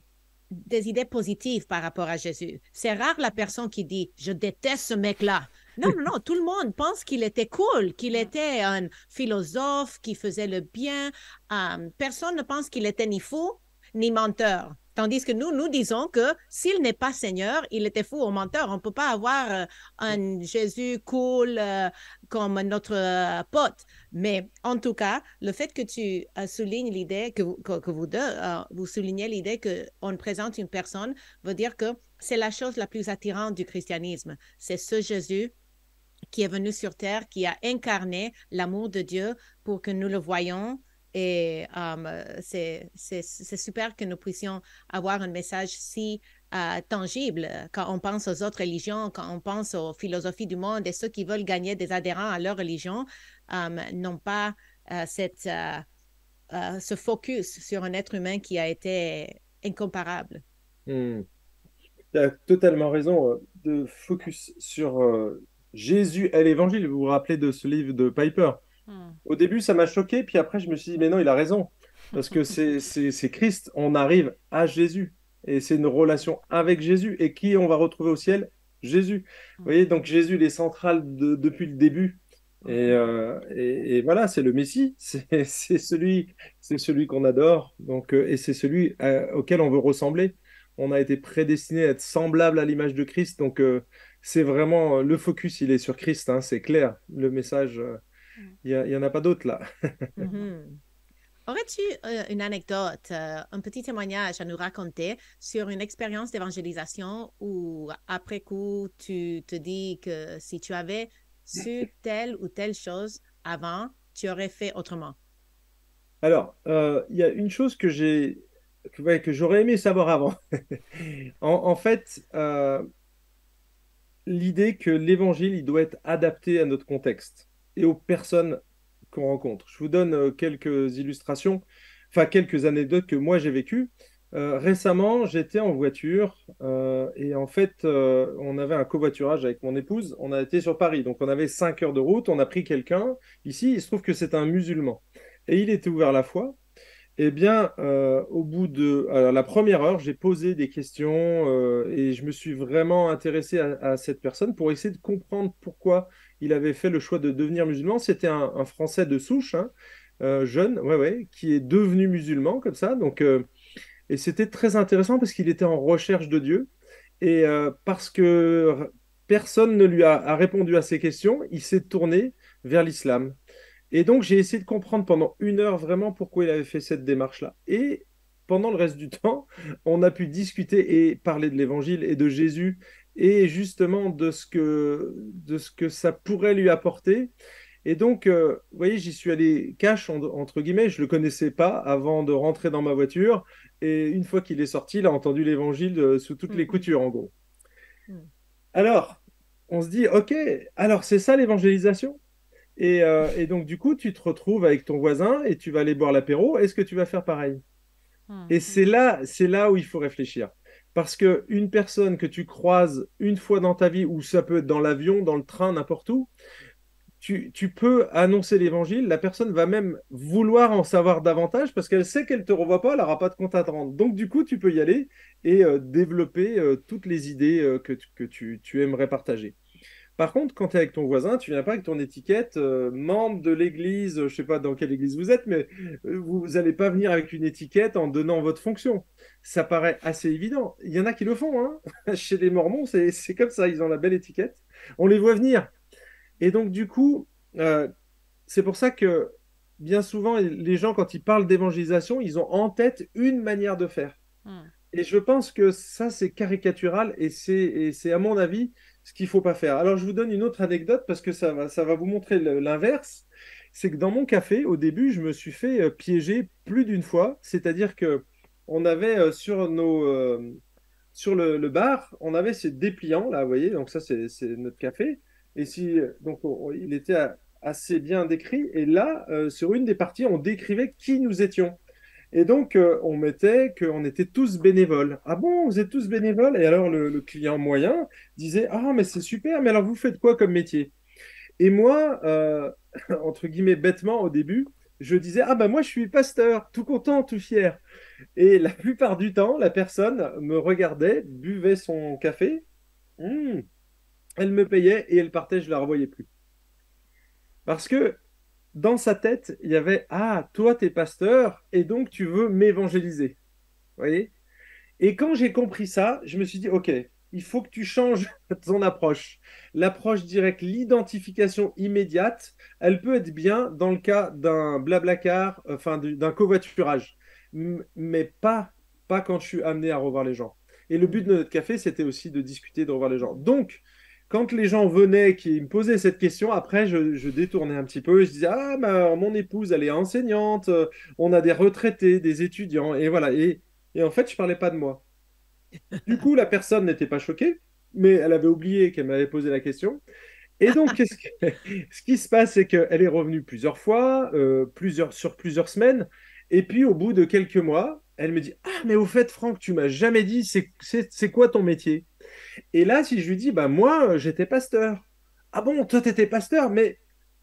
des idées positives par rapport à Jésus. C'est rare la personne qui dit Je déteste ce mec-là. Non, non, non, tout le monde pense qu'il était cool, qu'il était un philosophe, qui faisait le bien. Euh, personne ne pense qu'il était ni fou ni menteur. Tandis que nous, nous disons que s'il n'est pas Seigneur, il était fou ou menteur. On ne peut pas avoir euh, un Jésus cool euh, comme notre euh, pote. Mais en tout cas, le fait que tu soulignes l'idée, que, que, vous deux, vous soulignez l'idée qu'on présente une personne, veut dire que c'est la chose la plus attirante du christianisme. C'est ce Jésus qui est venu sur terre, qui a incarné l'amour de Dieu pour que nous le voyions et euh, c'est super que nous puissions avoir un message si euh, tangible quand on pense aux autres religions, quand on pense aux philosophies du monde et ceux qui veulent gagner des adhérents à leur religion euh, n'ont pas cette, ce focus sur un être humain qui a été incomparable. Hmm. Tu as totalement raison de focus sur Jésus et l'évangile. Vous vous rappelez de ce livre de Piper? Hmm. Au début, ça m'a choqué, puis après, je me suis dit, mais non, il a raison. Parce que c'est Christ, on arrive à Jésus. Et c'est une relation avec Jésus. Et qui on va retrouver au ciel? Jésus. Vous voyez, donc Jésus, il est central depuis le début. Et, euh, et, voilà, c'est le Messie, c'est celui, celui qu'on adore, donc euh, et c'est celui euh, auquel on veut ressembler. On a été prédestiné à être semblable à l'image de Christ, donc c'est vraiment le focus, il est sur Christ, hein, c'est clair. Le message, il n'y en a pas d'autres là. Mhm. Aurais-tu euh, une anecdote, euh, un petit témoignage à nous raconter sur une expérience d'évangélisation où après coup tu te dis que si tu avais su telle ou telle chose avant, tu aurais fait autrement? Alors, euh, il y a une chose que j'ai que, j'aurais aimé savoir avant. en, fait, l'idée que l'évangile il doit être adapté à notre contexte et aux personnes qu'on rencontre. Je vous donne euh, quelques illustrations, enfin quelques anecdotes que moi j'ai vécues. Euh, récemment, j'étais en voiture euh, et en fait, on avait un covoiturage avec mon épouse. On a été sur Paris, donc on avait 5 heures de route. On a pris quelqu'un. Ici, il se trouve que c'est un musulman et il était ouvert la foi. Eh bien, au bout de la première heure, j'ai posé des questions et je me suis vraiment intéressé à, à, cette personne pour essayer de comprendre pourquoi il avait fait le choix de devenir musulman. C'était un, Français de souche, hein, euh, jeune, ouais, ouais, qui est devenu musulman comme ça. Donc, euh, et c'était très intéressant parce qu'il était en recherche de Dieu et euh, parce que personne ne lui a, répondu à ses questions, il s'est tourné vers l'islam. Et donc, j'ai essayé de comprendre pendant une heure vraiment pourquoi il avait fait cette démarche-là. Et pendant le reste du temps, on a pu discuter et parler de l'évangile et de Jésus et justement de ce que, de ce que ça pourrait lui apporter. Et donc, euh, vous voyez, j'y suis allé cash, entre guillemets, je ne le connaissais pas avant de rentrer dans ma voiture. Et une fois qu'il est sorti, il a entendu l'évangile euh, sous toutes les mm. coutures, en gros. Mm. Alors, on se dit, OK, alors c'est ça l'évangélisation? Et, euh, et, donc, du coup, tu te retrouves avec ton voisin et tu vas aller boire l'apéro. Est-ce que tu vas faire pareil? Mm. Et c'est là, c'est là où il faut réfléchir. Parce que une personne que tu croises une fois dans ta vie, ou ça peut être dans l'avion, dans le train, n'importe où, tu, peux annoncer l'évangile, la personne va même vouloir en savoir davantage parce qu'elle sait qu'elle ne te revoit pas, elle n'aura pas de compte à te rendre. Donc du coup, tu peux y aller et euh, développer euh, toutes les idées euh, que, tu, aimerais partager. Par contre, quand tu es avec ton voisin, tu viens pas avec ton étiquette euh, membre de l'église, je sais pas dans quelle église vous êtes, mais euh, vous n'allez pas venir avec une étiquette en donnant votre fonction. Ça paraît assez évident. Il y en a qui le font. Hein Chez les Mormons, c'est comme ça, ils ont la belle étiquette. On les voit venir. Et donc, du coup, euh, c'est pour ça que bien souvent, les gens, quand ils parlent d'évangélisation, ils ont en tête une manière de faire. Hmm. Et je pense que ça, c'est caricatural et c'est, à mon avis, ce qu'il faut pas faire. Alors, je vous donne une autre anecdote parce que ça va, ça va vous montrer l'inverse. C'est que dans mon café, au début, je me suis fait euh, piéger plus d'une fois. C'est-à-dire que on avait euh, sur nos euh, sur le, bar, on avait ces dépliants là, vous voyez. Donc ça, c'est notre café. Et si donc il était assez bien décrit. Et là, sur une des parties, on décrivait qui nous étions. Et donc, euh, on mettait qu'on était tous bénévoles. Ah bon, vous êtes tous bénévoles? Et alors, le, client moyen disait Ah, mais c'est super, mais alors vous faites quoi comme métier? Et moi, euh, entre guillemets, bêtement au début, je disais Ah ben moi je suis pasteur, tout content, tout fier. Et la plupart du temps, la personne me regardait, buvait son café, hmm, elle me payait et elle partait, je ne la revoyais plus. Parce que dans sa tête, il y avait Ah, toi, tu es pasteur et donc tu veux m'évangéliser. Vous voyez? Et quand j'ai compris ça, je me suis dit Ok, il faut que tu changes ton approche. L'approche directe, l'identification immédiate, elle peut être bien dans le cas d'un blablacar, enfin d'un covoiturage, mais pas, pas quand je suis amené à revoir les gens. Et le but de notre café, c'était aussi de discuter, de revoir les gens. Donc, quand les gens venaient, qui me posaient cette question, après, je, détournais un petit peu je disais Ah, mon épouse, elle est enseignante, on a des retraités, des étudiants, et voilà. Et, et en fait, je parlais pas de moi. Du coup, la personne n'était pas choquée, mais elle avait oublié qu'elle m'avait posé la question. Et donc, ce qui se passe, c'est qu'elle est revenue plusieurs fois, euh, plusieurs, sur plusieurs semaines. Et puis, au bout de quelques mois, elle me dit Ah, mais au fait, Franck, tu m'as jamais dit, c'est quoi ton métier? Et là, si je lui dis Bah, moi, j'étais pasteur. Ah bon, toi, tu étais pasteur, mais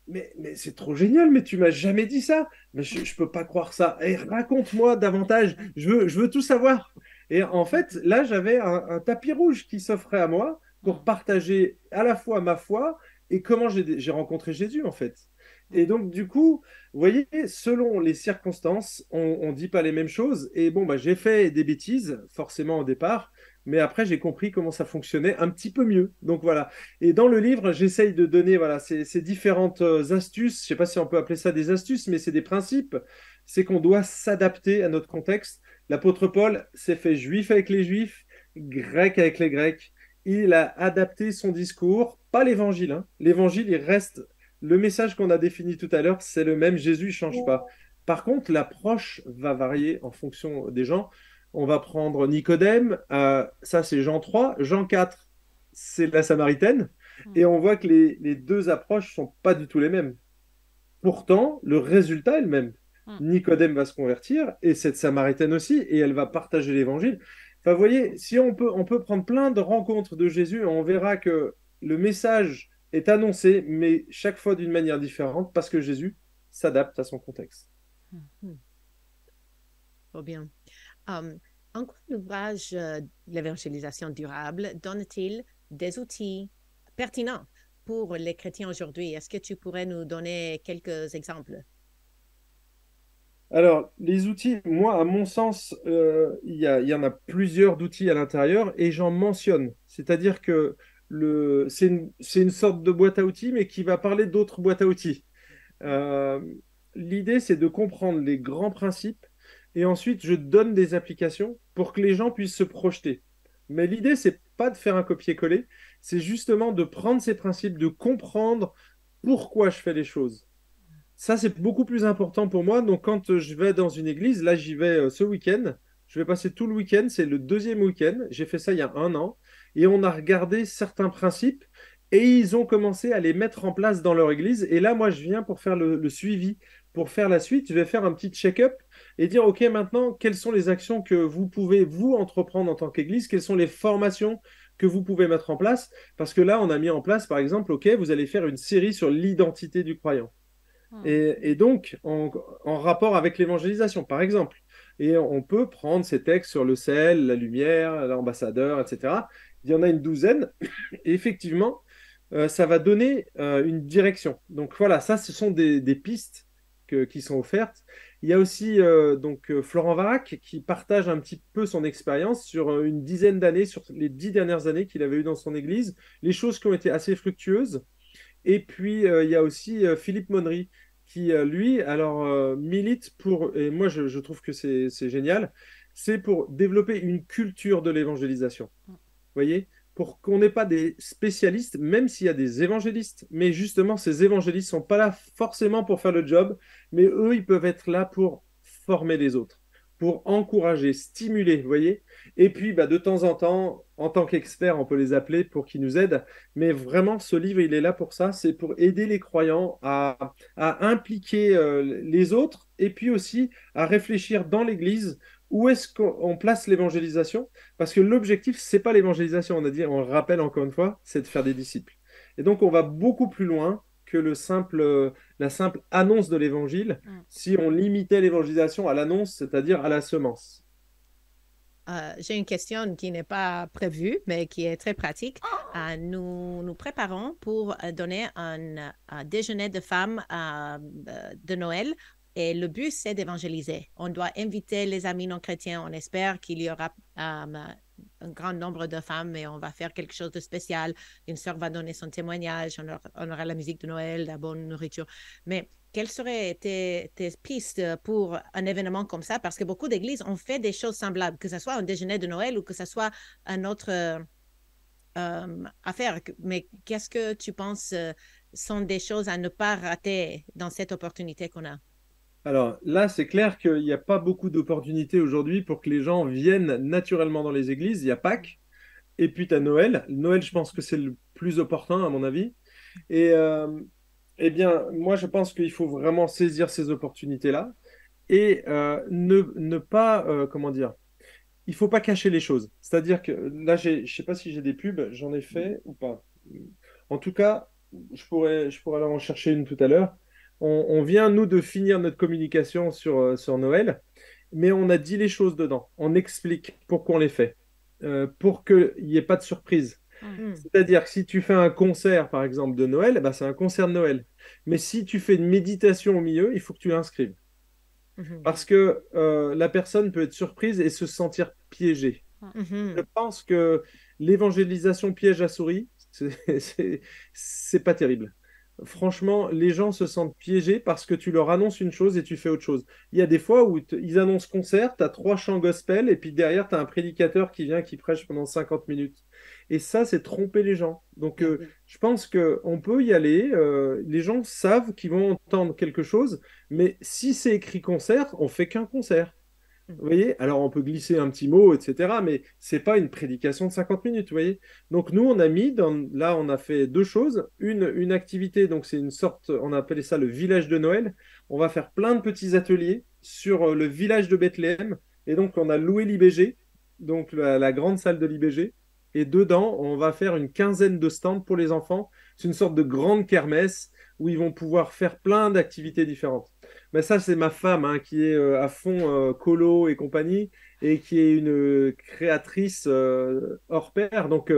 mais, mais c'est trop génial, mais tu m'as jamais dit ça. Mais je, ne peux pas croire ça. Et raconte-moi davantage. Je veux, je veux tout savoir. Et en fait, là, j'avais un, tapis rouge qui s'offrait à moi pour partager à la fois ma foi et comment j'ai rencontré Jésus, en fait. Et donc, du coup, vous voyez, selon les circonstances, on ne dit pas les mêmes choses. Et bon, bah, j'ai fait des bêtises, forcément au départ, mais après, j'ai compris comment ça fonctionnait un petit peu mieux. Donc voilà. Et dans le livre, j'essaye de donner voilà, ces, ces différentes euh, astuces. Je ne sais pas si on peut appeler ça des astuces, mais c'est des principes. C'est qu'on doit s'adapter à notre contexte. L'apôtre Paul s'est fait juif avec les juifs, grec avec les grecs. Il a adapté son discours, pas l'évangile. Hein. L'évangile, il reste. Le message qu'on a défini tout à l'heure, c'est le même. Jésus ne change pas. Par contre, l'approche va varier en fonction des gens. On va prendre Nicodème, euh, ça c'est Jean 3. Jean 4, c'est la Samaritaine. Et on voit que les, les deux approches sont pas du tout les mêmes. Pourtant, le résultat est le même. Hmm. Nicodème va se convertir et cette Samaritaine aussi, et elle va partager l'évangile. Enfin, vous voyez, si on peut, on peut prendre plein de rencontres de Jésus, on verra que le message est annoncé, mais chaque fois d'une manière différente, parce que Jésus s'adapte à son contexte. Hmm. Trop bien. Um, en quoi l'ouvrage euh, L'évangélisation durable donne-t-il des outils pertinents pour les chrétiens aujourd'hui? Est-ce que tu pourrais nous donner quelques exemples? Alors, les outils, moi, à mon sens, euh, il y, y, en a plusieurs d'outils à l'intérieur et j'en mentionne. C'est-à-dire que c'est une, une, sorte de boîte à outils, mais qui va parler d'autres boîtes à outils. Euh, l'idée, c'est de comprendre les grands principes et ensuite, je donne des applications pour que les gens puissent se projeter. Mais l'idée, c'est pas de faire un copier-coller, c'est justement de prendre ces principes, de comprendre pourquoi je fais les choses. Ça, c'est beaucoup plus important pour moi. Donc, quand je vais dans une église, là, j'y vais euh, ce week-end. Je vais passer tout le week-end. C'est le deuxième week-end. J'ai fait ça il y a un an. Et on a regardé certains principes et ils ont commencé à les mettre en place dans leur église. Et là, moi, je viens pour faire le, suivi, pour faire la suite. Je vais faire un petit check-up et dire, OK, maintenant, quelles sont les actions que vous pouvez, vous, entreprendre en tant qu'église? Quelles sont les formations que vous pouvez mettre en place? Parce que là, on a mis en place, par exemple, OK, vous allez faire une série sur l'identité du croyant. Hmm. Et, donc, en, rapport avec l'évangélisation, par exemple. Et on peut prendre ces textes sur le sel, la lumière, l'ambassadeur, etc. Il y en a une douzaine. Et effectivement, euh, ça va donner euh, une direction. Donc voilà, ça, ce sont des, pistes qui sont offertes. Il y a aussi euh, donc Florent Varac qui partage un petit peu son expérience sur une dizaine d'années, sur les dix dernières années qu'il avait eues dans son église, les choses qui ont été assez fructueuses. Et puis, euh, il y a aussi euh, Philippe Monnery qui, euh, lui, alors, milite pour, et moi, je, trouve que c'est génial, c'est pour développer une culture de l'évangélisation. Vous voyez? Pour qu'on n'ait pas des spécialistes, même s'il y a des évangélistes. Mais justement, ces évangélistes ne sont pas là forcément pour faire le job, mais eux, ils peuvent être là pour former les autres pour encourager, stimuler, vous voyez. Et puis, bah, de temps en temps, en tant qu'expert, on peut les appeler pour qu'ils nous aident. Mais vraiment, ce livre, il est là pour ça. C'est pour aider les croyants à, impliquer euh, les autres et puis aussi à réfléchir dans l'Église où est-ce qu'on place l'évangélisation. Parce que l'objectif, c'est pas l'évangélisation. On a dit, on le rappelle encore une fois, c'est de faire des disciples. Et donc, on va beaucoup plus loin que le simple, la simple annonce de l'évangile Mm. si on limitait l'évangélisation à l'annonce, c'est-à-dire à la semence. Euh, J'ai une question qui n'est pas prévue, mais qui est très pratique. Euh, nous nous préparons pour euh, donner un, euh, un déjeuner de femmes euh, euh, de Noël. Et le but, c'est d'évangéliser. On doit inviter les amis non chrétiens. On espère qu'il y aura euh, un grand nombre de femmes et on va faire quelque chose de spécial. Une sœur va donner son témoignage. On aura, la musique de Noël, la bonne nourriture. Mais quelles seraient tes, tes pistes pour un événement comme ça? Parce que beaucoup d'églises ont fait des choses semblables, que ce soit un déjeuner de Noël ou que ce soit un autre euh, euh, affaire. Mais qu'est-ce que tu penses euh, sont des choses à ne pas rater dans cette opportunité qu'on a? Alors là, c'est clair qu'il n'y a pas beaucoup d'opportunités aujourd'hui pour que les gens viennent naturellement dans les églises. Il y a Pâques et puis tu as Noël. Noël, je pense que c'est le plus opportun à mon avis. Et euh, eh bien, moi, je pense qu'il faut vraiment saisir ces opportunités-là et euh, ne, ne pas, euh, comment dire, il faut pas cacher les choses. C'est-à-dire que là, je sais pas si j'ai des pubs, j'en ai fait ou pas. En tout cas, je pourrais, je pourrais aller en chercher une tout à l'heure. On, on vient, nous, de finir notre communication sur, euh, sur Noël, mais on a dit les choses dedans. On explique pourquoi on les fait, euh, pour qu'il n'y ait pas de surprise. Hmm. C'est-à-dire que si tu fais un concert, par exemple, de Noël, ben, c'est un concert de Noël. Mais si tu fais une méditation au milieu, il faut que tu l'inscrives. Mhm. Parce que euh, la personne peut être surprise et se sentir piégée. Mhm. Je pense que l'évangélisation piège à souris, c'est pas terrible. Franchement, les gens se sentent piégés parce que tu leur annonces une chose et tu fais autre chose. Il y a des fois où ils annoncent concert, tu as trois chants gospel et puis derrière, tu as un prédicateur qui vient qui prêche pendant 50 minutes. Et ça, c'est tromper les gens. Donc, euh, je pense qu'on peut y aller. euh, les gens savent qu'ils vont entendre quelque chose, mais si c'est écrit concert, on fait qu'un concert. Vous voyez? Alors, on peut glisser un petit mot, etc., mais c'est pas une prédication de 50 minutes, vous voyez? Donc, nous, on a mis, dans... là, on a fait deux choses. Une, une activité, donc c'est une sorte, on a appelé ça le village de Noël. On va faire plein de petits ateliers sur euh, le village de Bethléem. Et donc, on a loué l'IBG, donc la, la grande salle de l'IBG. Et dedans, on va faire une quinzaine de stands pour les enfants. C'est une sorte de grande kermesse où ils vont pouvoir faire plein d'activités différentes. Mais ça, c'est ma femme hein, qui est euh, à fond euh, colo et compagnie et qui est une euh, créatrice euh, hors pair. Donc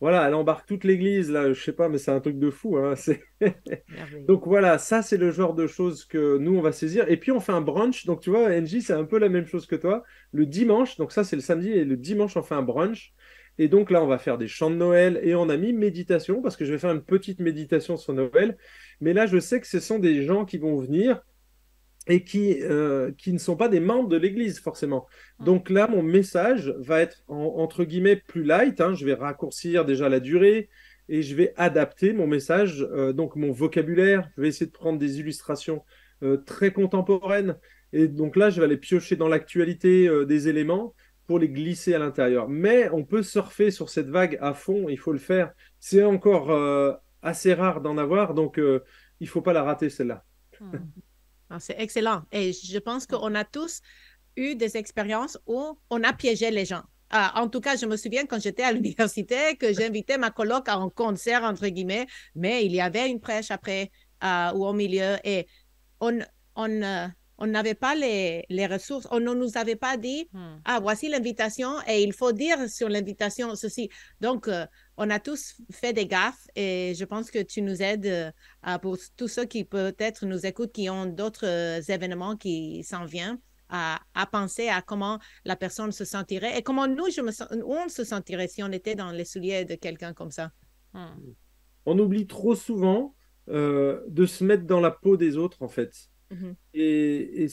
voilà, elle embarque toute l'église là. Je sais pas, mais c'est un truc de fou. Hein. Donc voilà, ça c'est le genre de choses que nous on va saisir. Et puis on fait un brunch. Donc tu vois, NJ, c'est un peu la même chose que toi. Le dimanche, donc ça c'est le samedi et le dimanche on fait un brunch. Et donc là on va faire des chants de Noël et on a mis méditation parce que je vais faire une petite méditation sur Noël. Mais là je sais que ce sont des gens qui vont venir et qui, euh, qui ne sont pas des membres de l'Église forcément. Donc là, mon message va être en- entre guillemets plus light. hein. Je vais raccourcir déjà la durée et je vais adapter mon message, euh, donc mon vocabulaire. Je vais essayer de prendre des illustrations euh, très contemporaines. Et donc là, je vais aller piocher dans l'actualité des éléments pour les glisser à l'intérieur. Mais on peut surfer sur cette vague à fond, il faut le faire. C'est encore assez rare d'en avoir, donc il faut pas la rater celle-là. Ah, c'est excellent. Et je pense qu'on a tous eu des expériences où on a piégé les gens. Ah, en tout cas, je me souviens quand j'étais à l'université que j'invitais ma coloc à un concert, entre guillemets, mais il y avait une prêche après euh, ou au milieu et on on, euh, on n'avait pas les, les ressources. On ne nous avait pas dit, Hmm. ah, voici l'invitation et il faut dire sur l'invitation ceci. Donc, euh, on a tous fait des gaffes et je pense que tu nous aides euh, à- pour tous ceux qui peut-être nous écoutent, qui ont d'autres euh, événements qui s'en viennent, à, à penser à comment la personne se sentirait et comment nous, je me sens, on se sentirait si on était dans les souliers de quelqu'un comme ça. Hmm. On oublie trop souvent euh, de se mettre dans la peau des autres, en fait. Mhm. Et, et,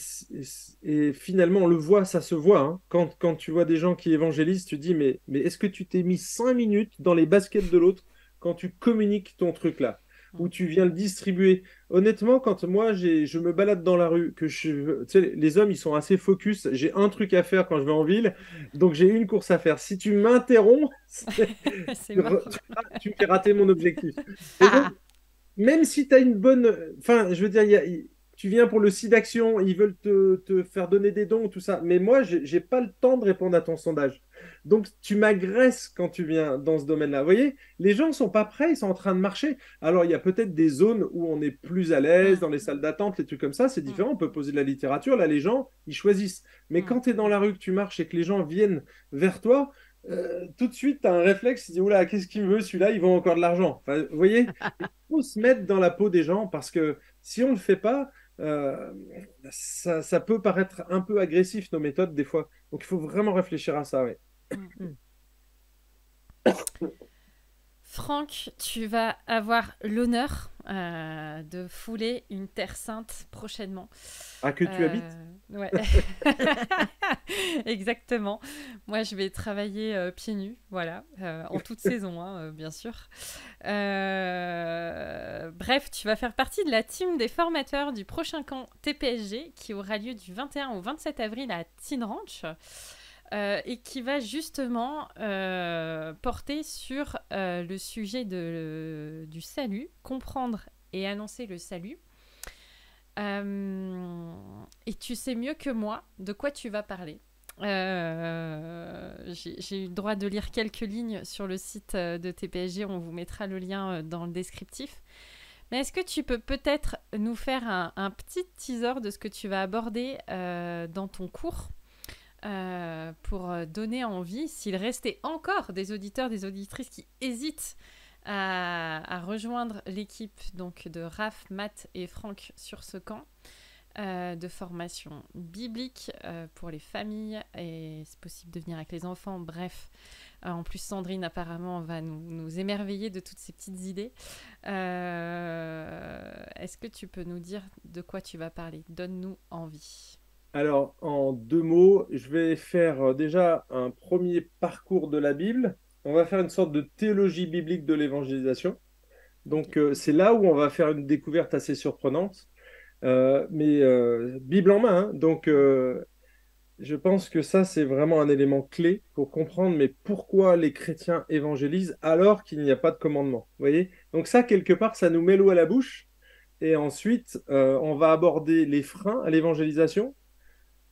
et finalement, on le voit, ça se voit. hein. Quand, quand tu vois des gens qui évangélisent, tu te dis, mais, mais est-ce que tu t'es mis cinq minutes dans les baskets de l'autre quand tu communiques ton truc là? Où tu viens le distribuer? Honnêtement, quand moi je me balade dans la rue, que je, tu sais, les hommes ils sont assez focus. J'ai un truc à faire quand je vais en ville, donc j'ai une course à faire. Si tu m'interromps, tu, tu me fais rater mon objectif. Et donc, même si tu as une bonne. Enfin, je veux dire, il y a- tu viens pour le SIDAction, ils veulent te, te, faire donner des dons, tout ça. Mais moi, j'ai pas le temps de répondre à ton sondage. Donc, tu m'agresses quand tu viens dans ce domaine-là. Vous voyez, les gens ne sont pas prêts, ils sont en train de marcher. Alors, il y a peut-être des zones où on est plus à l'aise, dans les salles d'attente, les trucs comme ça, c'est différent. On peut poser de la littérature. Là, les gens, ils choisissent. Mais quand tu es dans la rue, que tu marches et que les gens viennent vers toi, euh, tout de suite, tu as un réflexe, tu dis, oula, qu'est-ce qu'il veut celui-là Il vend encore de l'argent. vous voyez, il faut se mettre dans la peau des gens parce que si on ne le fait pas, euh, ça, ça, peut paraître un peu agressif, nos méthodes, des fois. Donc, il faut vraiment réfléchir à ça, oui. Franck, tu vas avoir l'honneur euh, de fouler une terre sainte prochainement. Ah, que tu euh, habites? Ouais. Exactement. Moi, je vais travailler euh, pieds nus, voilà, en toute saison, hein, bien sûr. Bref, tu vas faire partie de la team des formateurs du prochain camp TPSG qui aura lieu du 21 au 27 avril à Teen Ranch. Et qui va justement porter sur le sujet du salut, comprendre et annoncer le salut. Euh, et tu sais mieux que moi de quoi tu vas parler. Euh, j'ai eu le droit de lire quelques lignes sur le site euh, de TPSG, on vous mettra le lien dans le descriptif. Mais est-ce que tu peux peut-être nous faire un, petit teaser de ce que tu vas aborder dans ton cours? Pour donner envie, s'il restait encore des auditeurs, des auditrices qui hésitent à, rejoindre l'équipe donc de Raph, Matt et Franck sur ce camp euh, de formation biblique euh, pour les familles et c'est possible de venir avec les enfants. Bref, euh, en plus Sandrine apparemment va nous, nous, émerveiller de toutes ces petites idées. Est-ce que tu peux nous dire de quoi tu vas parler? Donne-nous envie. Alors, en deux mots, je vais faire déjà un premier parcours de la Bible on va faire une sorte de théologie biblique de l'évangélisation. Donc euh, c'est là où on va faire une découverte assez surprenante, euh, mais euh, Bible en main. Hein. Donc je pense que ça c'est vraiment un élément clé pour comprendre mais pourquoi les chrétiens évangélisent alors qu'il n'y a pas de commandement. Vous voyez? Donc ça quelque part ça nous met l'eau à la bouche. Et ensuite on va aborder les freins à l'évangélisation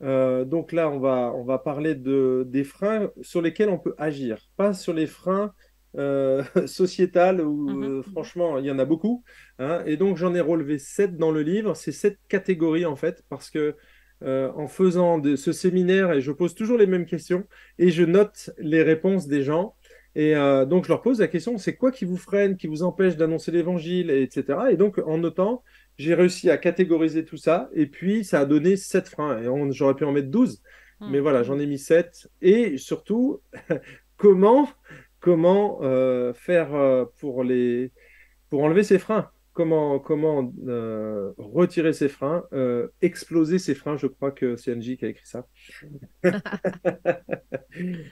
euh, donc là, on va, on va parler de, des freins sur lesquels on peut agir, pas sur les freins euh, sociétals où mhm, euh, franchement, il y en a beaucoup. Hein. et donc, j'en ai relevé sept dans le livre. C'est sept catégories en fait, parce que en faisant de, ce séminaire, et je pose toujours les mêmes questions, et je note les réponses des gens. Et donc, je leur pose la question, c'est quoi qui vous freine, qui vous empêche d'annoncer l'évangile, etc. Et donc, en notant, j'ai réussi à catégoriser tout ça et puis ça a donné 7 freins. Et j'aurais pu en mettre 12, mais voilà, hmm. j'en ai mis 7. Et surtout, comment, comment euh, faire euh, pour, les, pour enlever ces freins? Comment, comment euh, retirer ses freins, euh, exploser ses freins, je crois que c'est Angie qui a écrit ça.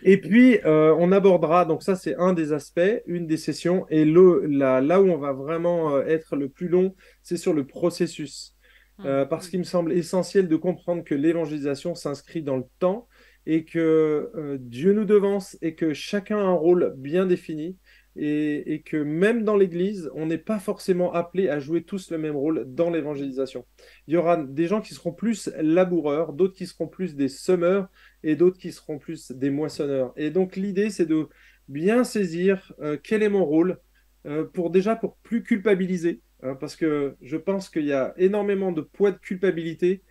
et puis, euh, on abordera, donc ça c'est un des aspects, une des sessions, et le, là où on va vraiment être le plus long, c'est sur le processus. Mmh. parce qu'il me semble essentiel de comprendre que l'évangélisation s'inscrit dans le temps et que Dieu nous devance et que chacun a un rôle bien défini et, que même dans l'Église, on n'est pas forcément appelé à jouer tous le même rôle dans l'évangélisation. Il y aura des gens qui seront plus laboureurs, d'autres qui seront plus des semeurs et d'autres qui seront plus des moissonneurs. Et donc l'idée, c'est de bien saisir euh, quel est mon rôle euh, pour déjà pour plus culpabiliser, hein, parce que je pense qu'il y a énormément de poids de culpabilité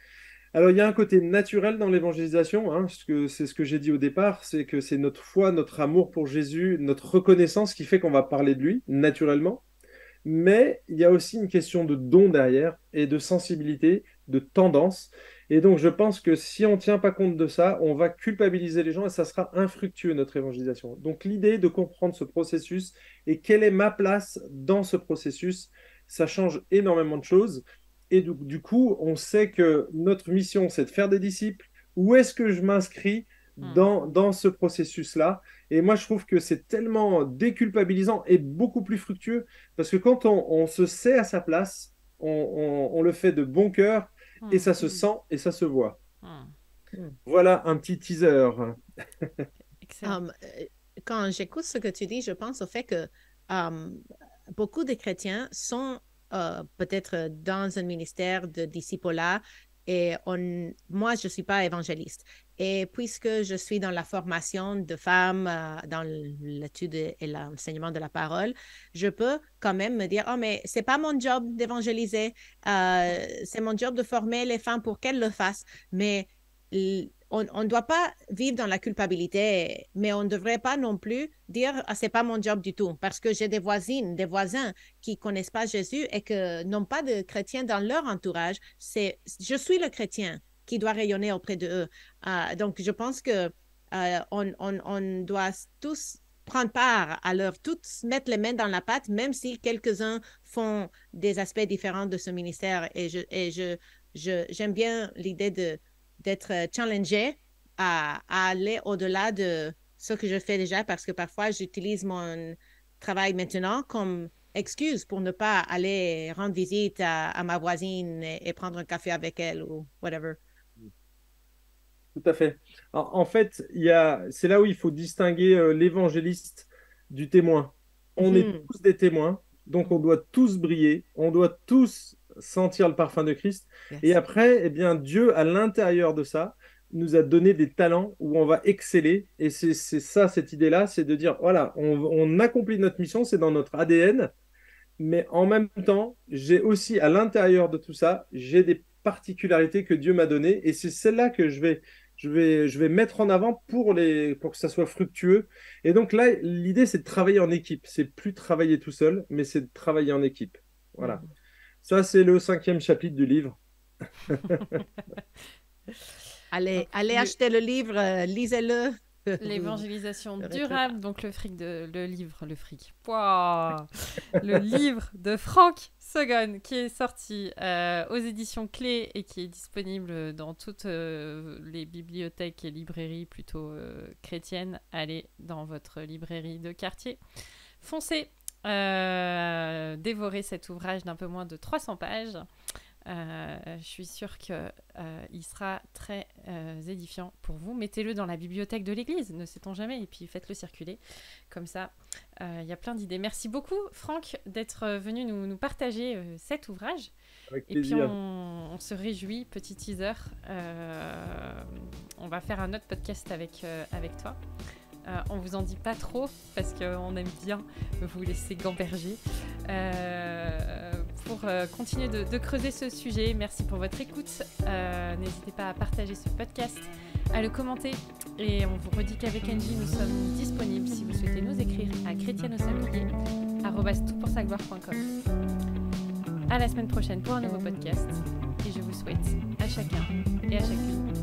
alors, il y a un côté naturel dans l'évangélisation, hein, c'est ce que j'ai dit au départ, c'est que c'est notre foi, notre amour pour Jésus, notre reconnaissance qui fait qu'on va parler de lui, naturellement. Mais il y a aussi une question de don derrière, et de sensibilité, de tendance. Et donc, je pense que si on ne tient pas compte de ça, on va culpabiliser les gens et ça sera infructueux, notre évangélisation. Donc, l'idée de comprendre ce processus et quelle est ma place dans ce processus, ça change énormément de choses. Et du, coup, on sait que notre mission, c'est de faire des disciples. Où est-ce que je m'inscris hmm. dans, dans ce processus-là? Et moi, je trouve que c'est tellement déculpabilisant et beaucoup plus fructueux parce que quand on, se sait à sa place, on, le fait de bon cœur et ça se hmm. sent et ça se voit. Hmm. Voilà un petit teaser. Um, euh, quand j'écoute ce que tu dis, je pense au fait que um, beaucoup de chrétiens sont euh, peut-être dans un ministère de disciple-là. Et on, moi, je ne suis pas évangéliste. Et puisque je suis dans la formation de femmes, euh, dans l'étude et l'enseignement de la parole, je peux quand même me dire, oh, mais c'est pas mon job d'évangéliser, euh, c'est mon job de former les femmes pour qu'elles le fassent. Mais on ne doit pas vivre dans la culpabilité, mais on ne devrait pas non plus dire ah, c'est pas mon job du tout, parce que j'ai des voisines, des voisins qui connaissent pas Jésus et que n'ont pas de chrétiens dans leur entourage. C'est je suis le chrétien qui doit rayonner auprès de eux. Ah, donc je pense que euh, on, doit tous prendre part à leur, tous mettre les mains dans la pâte, même si quelques-uns font des aspects différents de ce ministère. Et et je j'aime bien l'idée de d'être euh, challengé à, aller au-delà de ce que je fais déjà parce que parfois j'utilise mon travail maintenant comme excuse pour ne pas aller rendre visite à, ma voisine et, prendre un café avec elle ou whatever. Tout à fait. En, fait, c'est là où il faut distinguer euh, l'évangéliste du témoin. On est hmm. tous des témoins, donc on doit tous briller, on doit tous sentir le parfum de Christ. Et après, eh bien, Dieu, à l'intérieur de ça, nous a donné des talents où on va exceller. Et c'est ça, cette idée-là, c'est de dire, voilà, on, accomplit notre mission, c'est dans notre ADN. Mais en même temps, j'ai aussi à l'intérieur de tout ça, j'ai des particularités que Dieu m'a données. Et c'est celle-là que je vais, je, vais, je vais mettre en avant pour, les, pour que ça soit fructueux. Et donc là, l'idée, c'est de travailler en équipe. C'est plus travailler tout seul, mais c'est de travailler en équipe. Voilà. Ça, c'est le cinquième chapitre du livre. allez, allez acheter le livre, euh, lisez-le. L'évangélisation durable, donc le fric de le livre, le fric. le livre de Franck Sogon qui est sorti euh, aux éditions Clés et qui est disponible dans toutes euh, les bibliothèques et librairies plutôt chrétiennes. Allez dans votre librairie de quartier. Foncez, euh, dévorer cet ouvrage d'un peu moins de 300 pages. Euh, je suis sûre qu'il euh, sera très édifiant pour vous. Mettez-le dans la bibliothèque de l'église, ne sait-on jamais, et puis faites-le circuler. Comme ça, il y a plein d'idées. Merci beaucoup, Franck, d'être venu nous, partager cet ouvrage. et puis on, on, se réjouit, petit teaser. on va faire un autre podcast avec, avec toi. On euh, on vous en dit pas trop parce qu'on aime bien vous laisser gamberger. Euh, pour euh, continuer de, creuser ce sujet, merci pour votre écoute. N'hésitez pas à partager ce podcast, à le commenter. Et on vous redit qu'avec Angie, nous sommes disponibles si vous souhaitez nous écrire à chrétienne-au-singulier.com. À la semaine prochaine pour un nouveau podcast. Et je vous souhaite à chacun et à chacune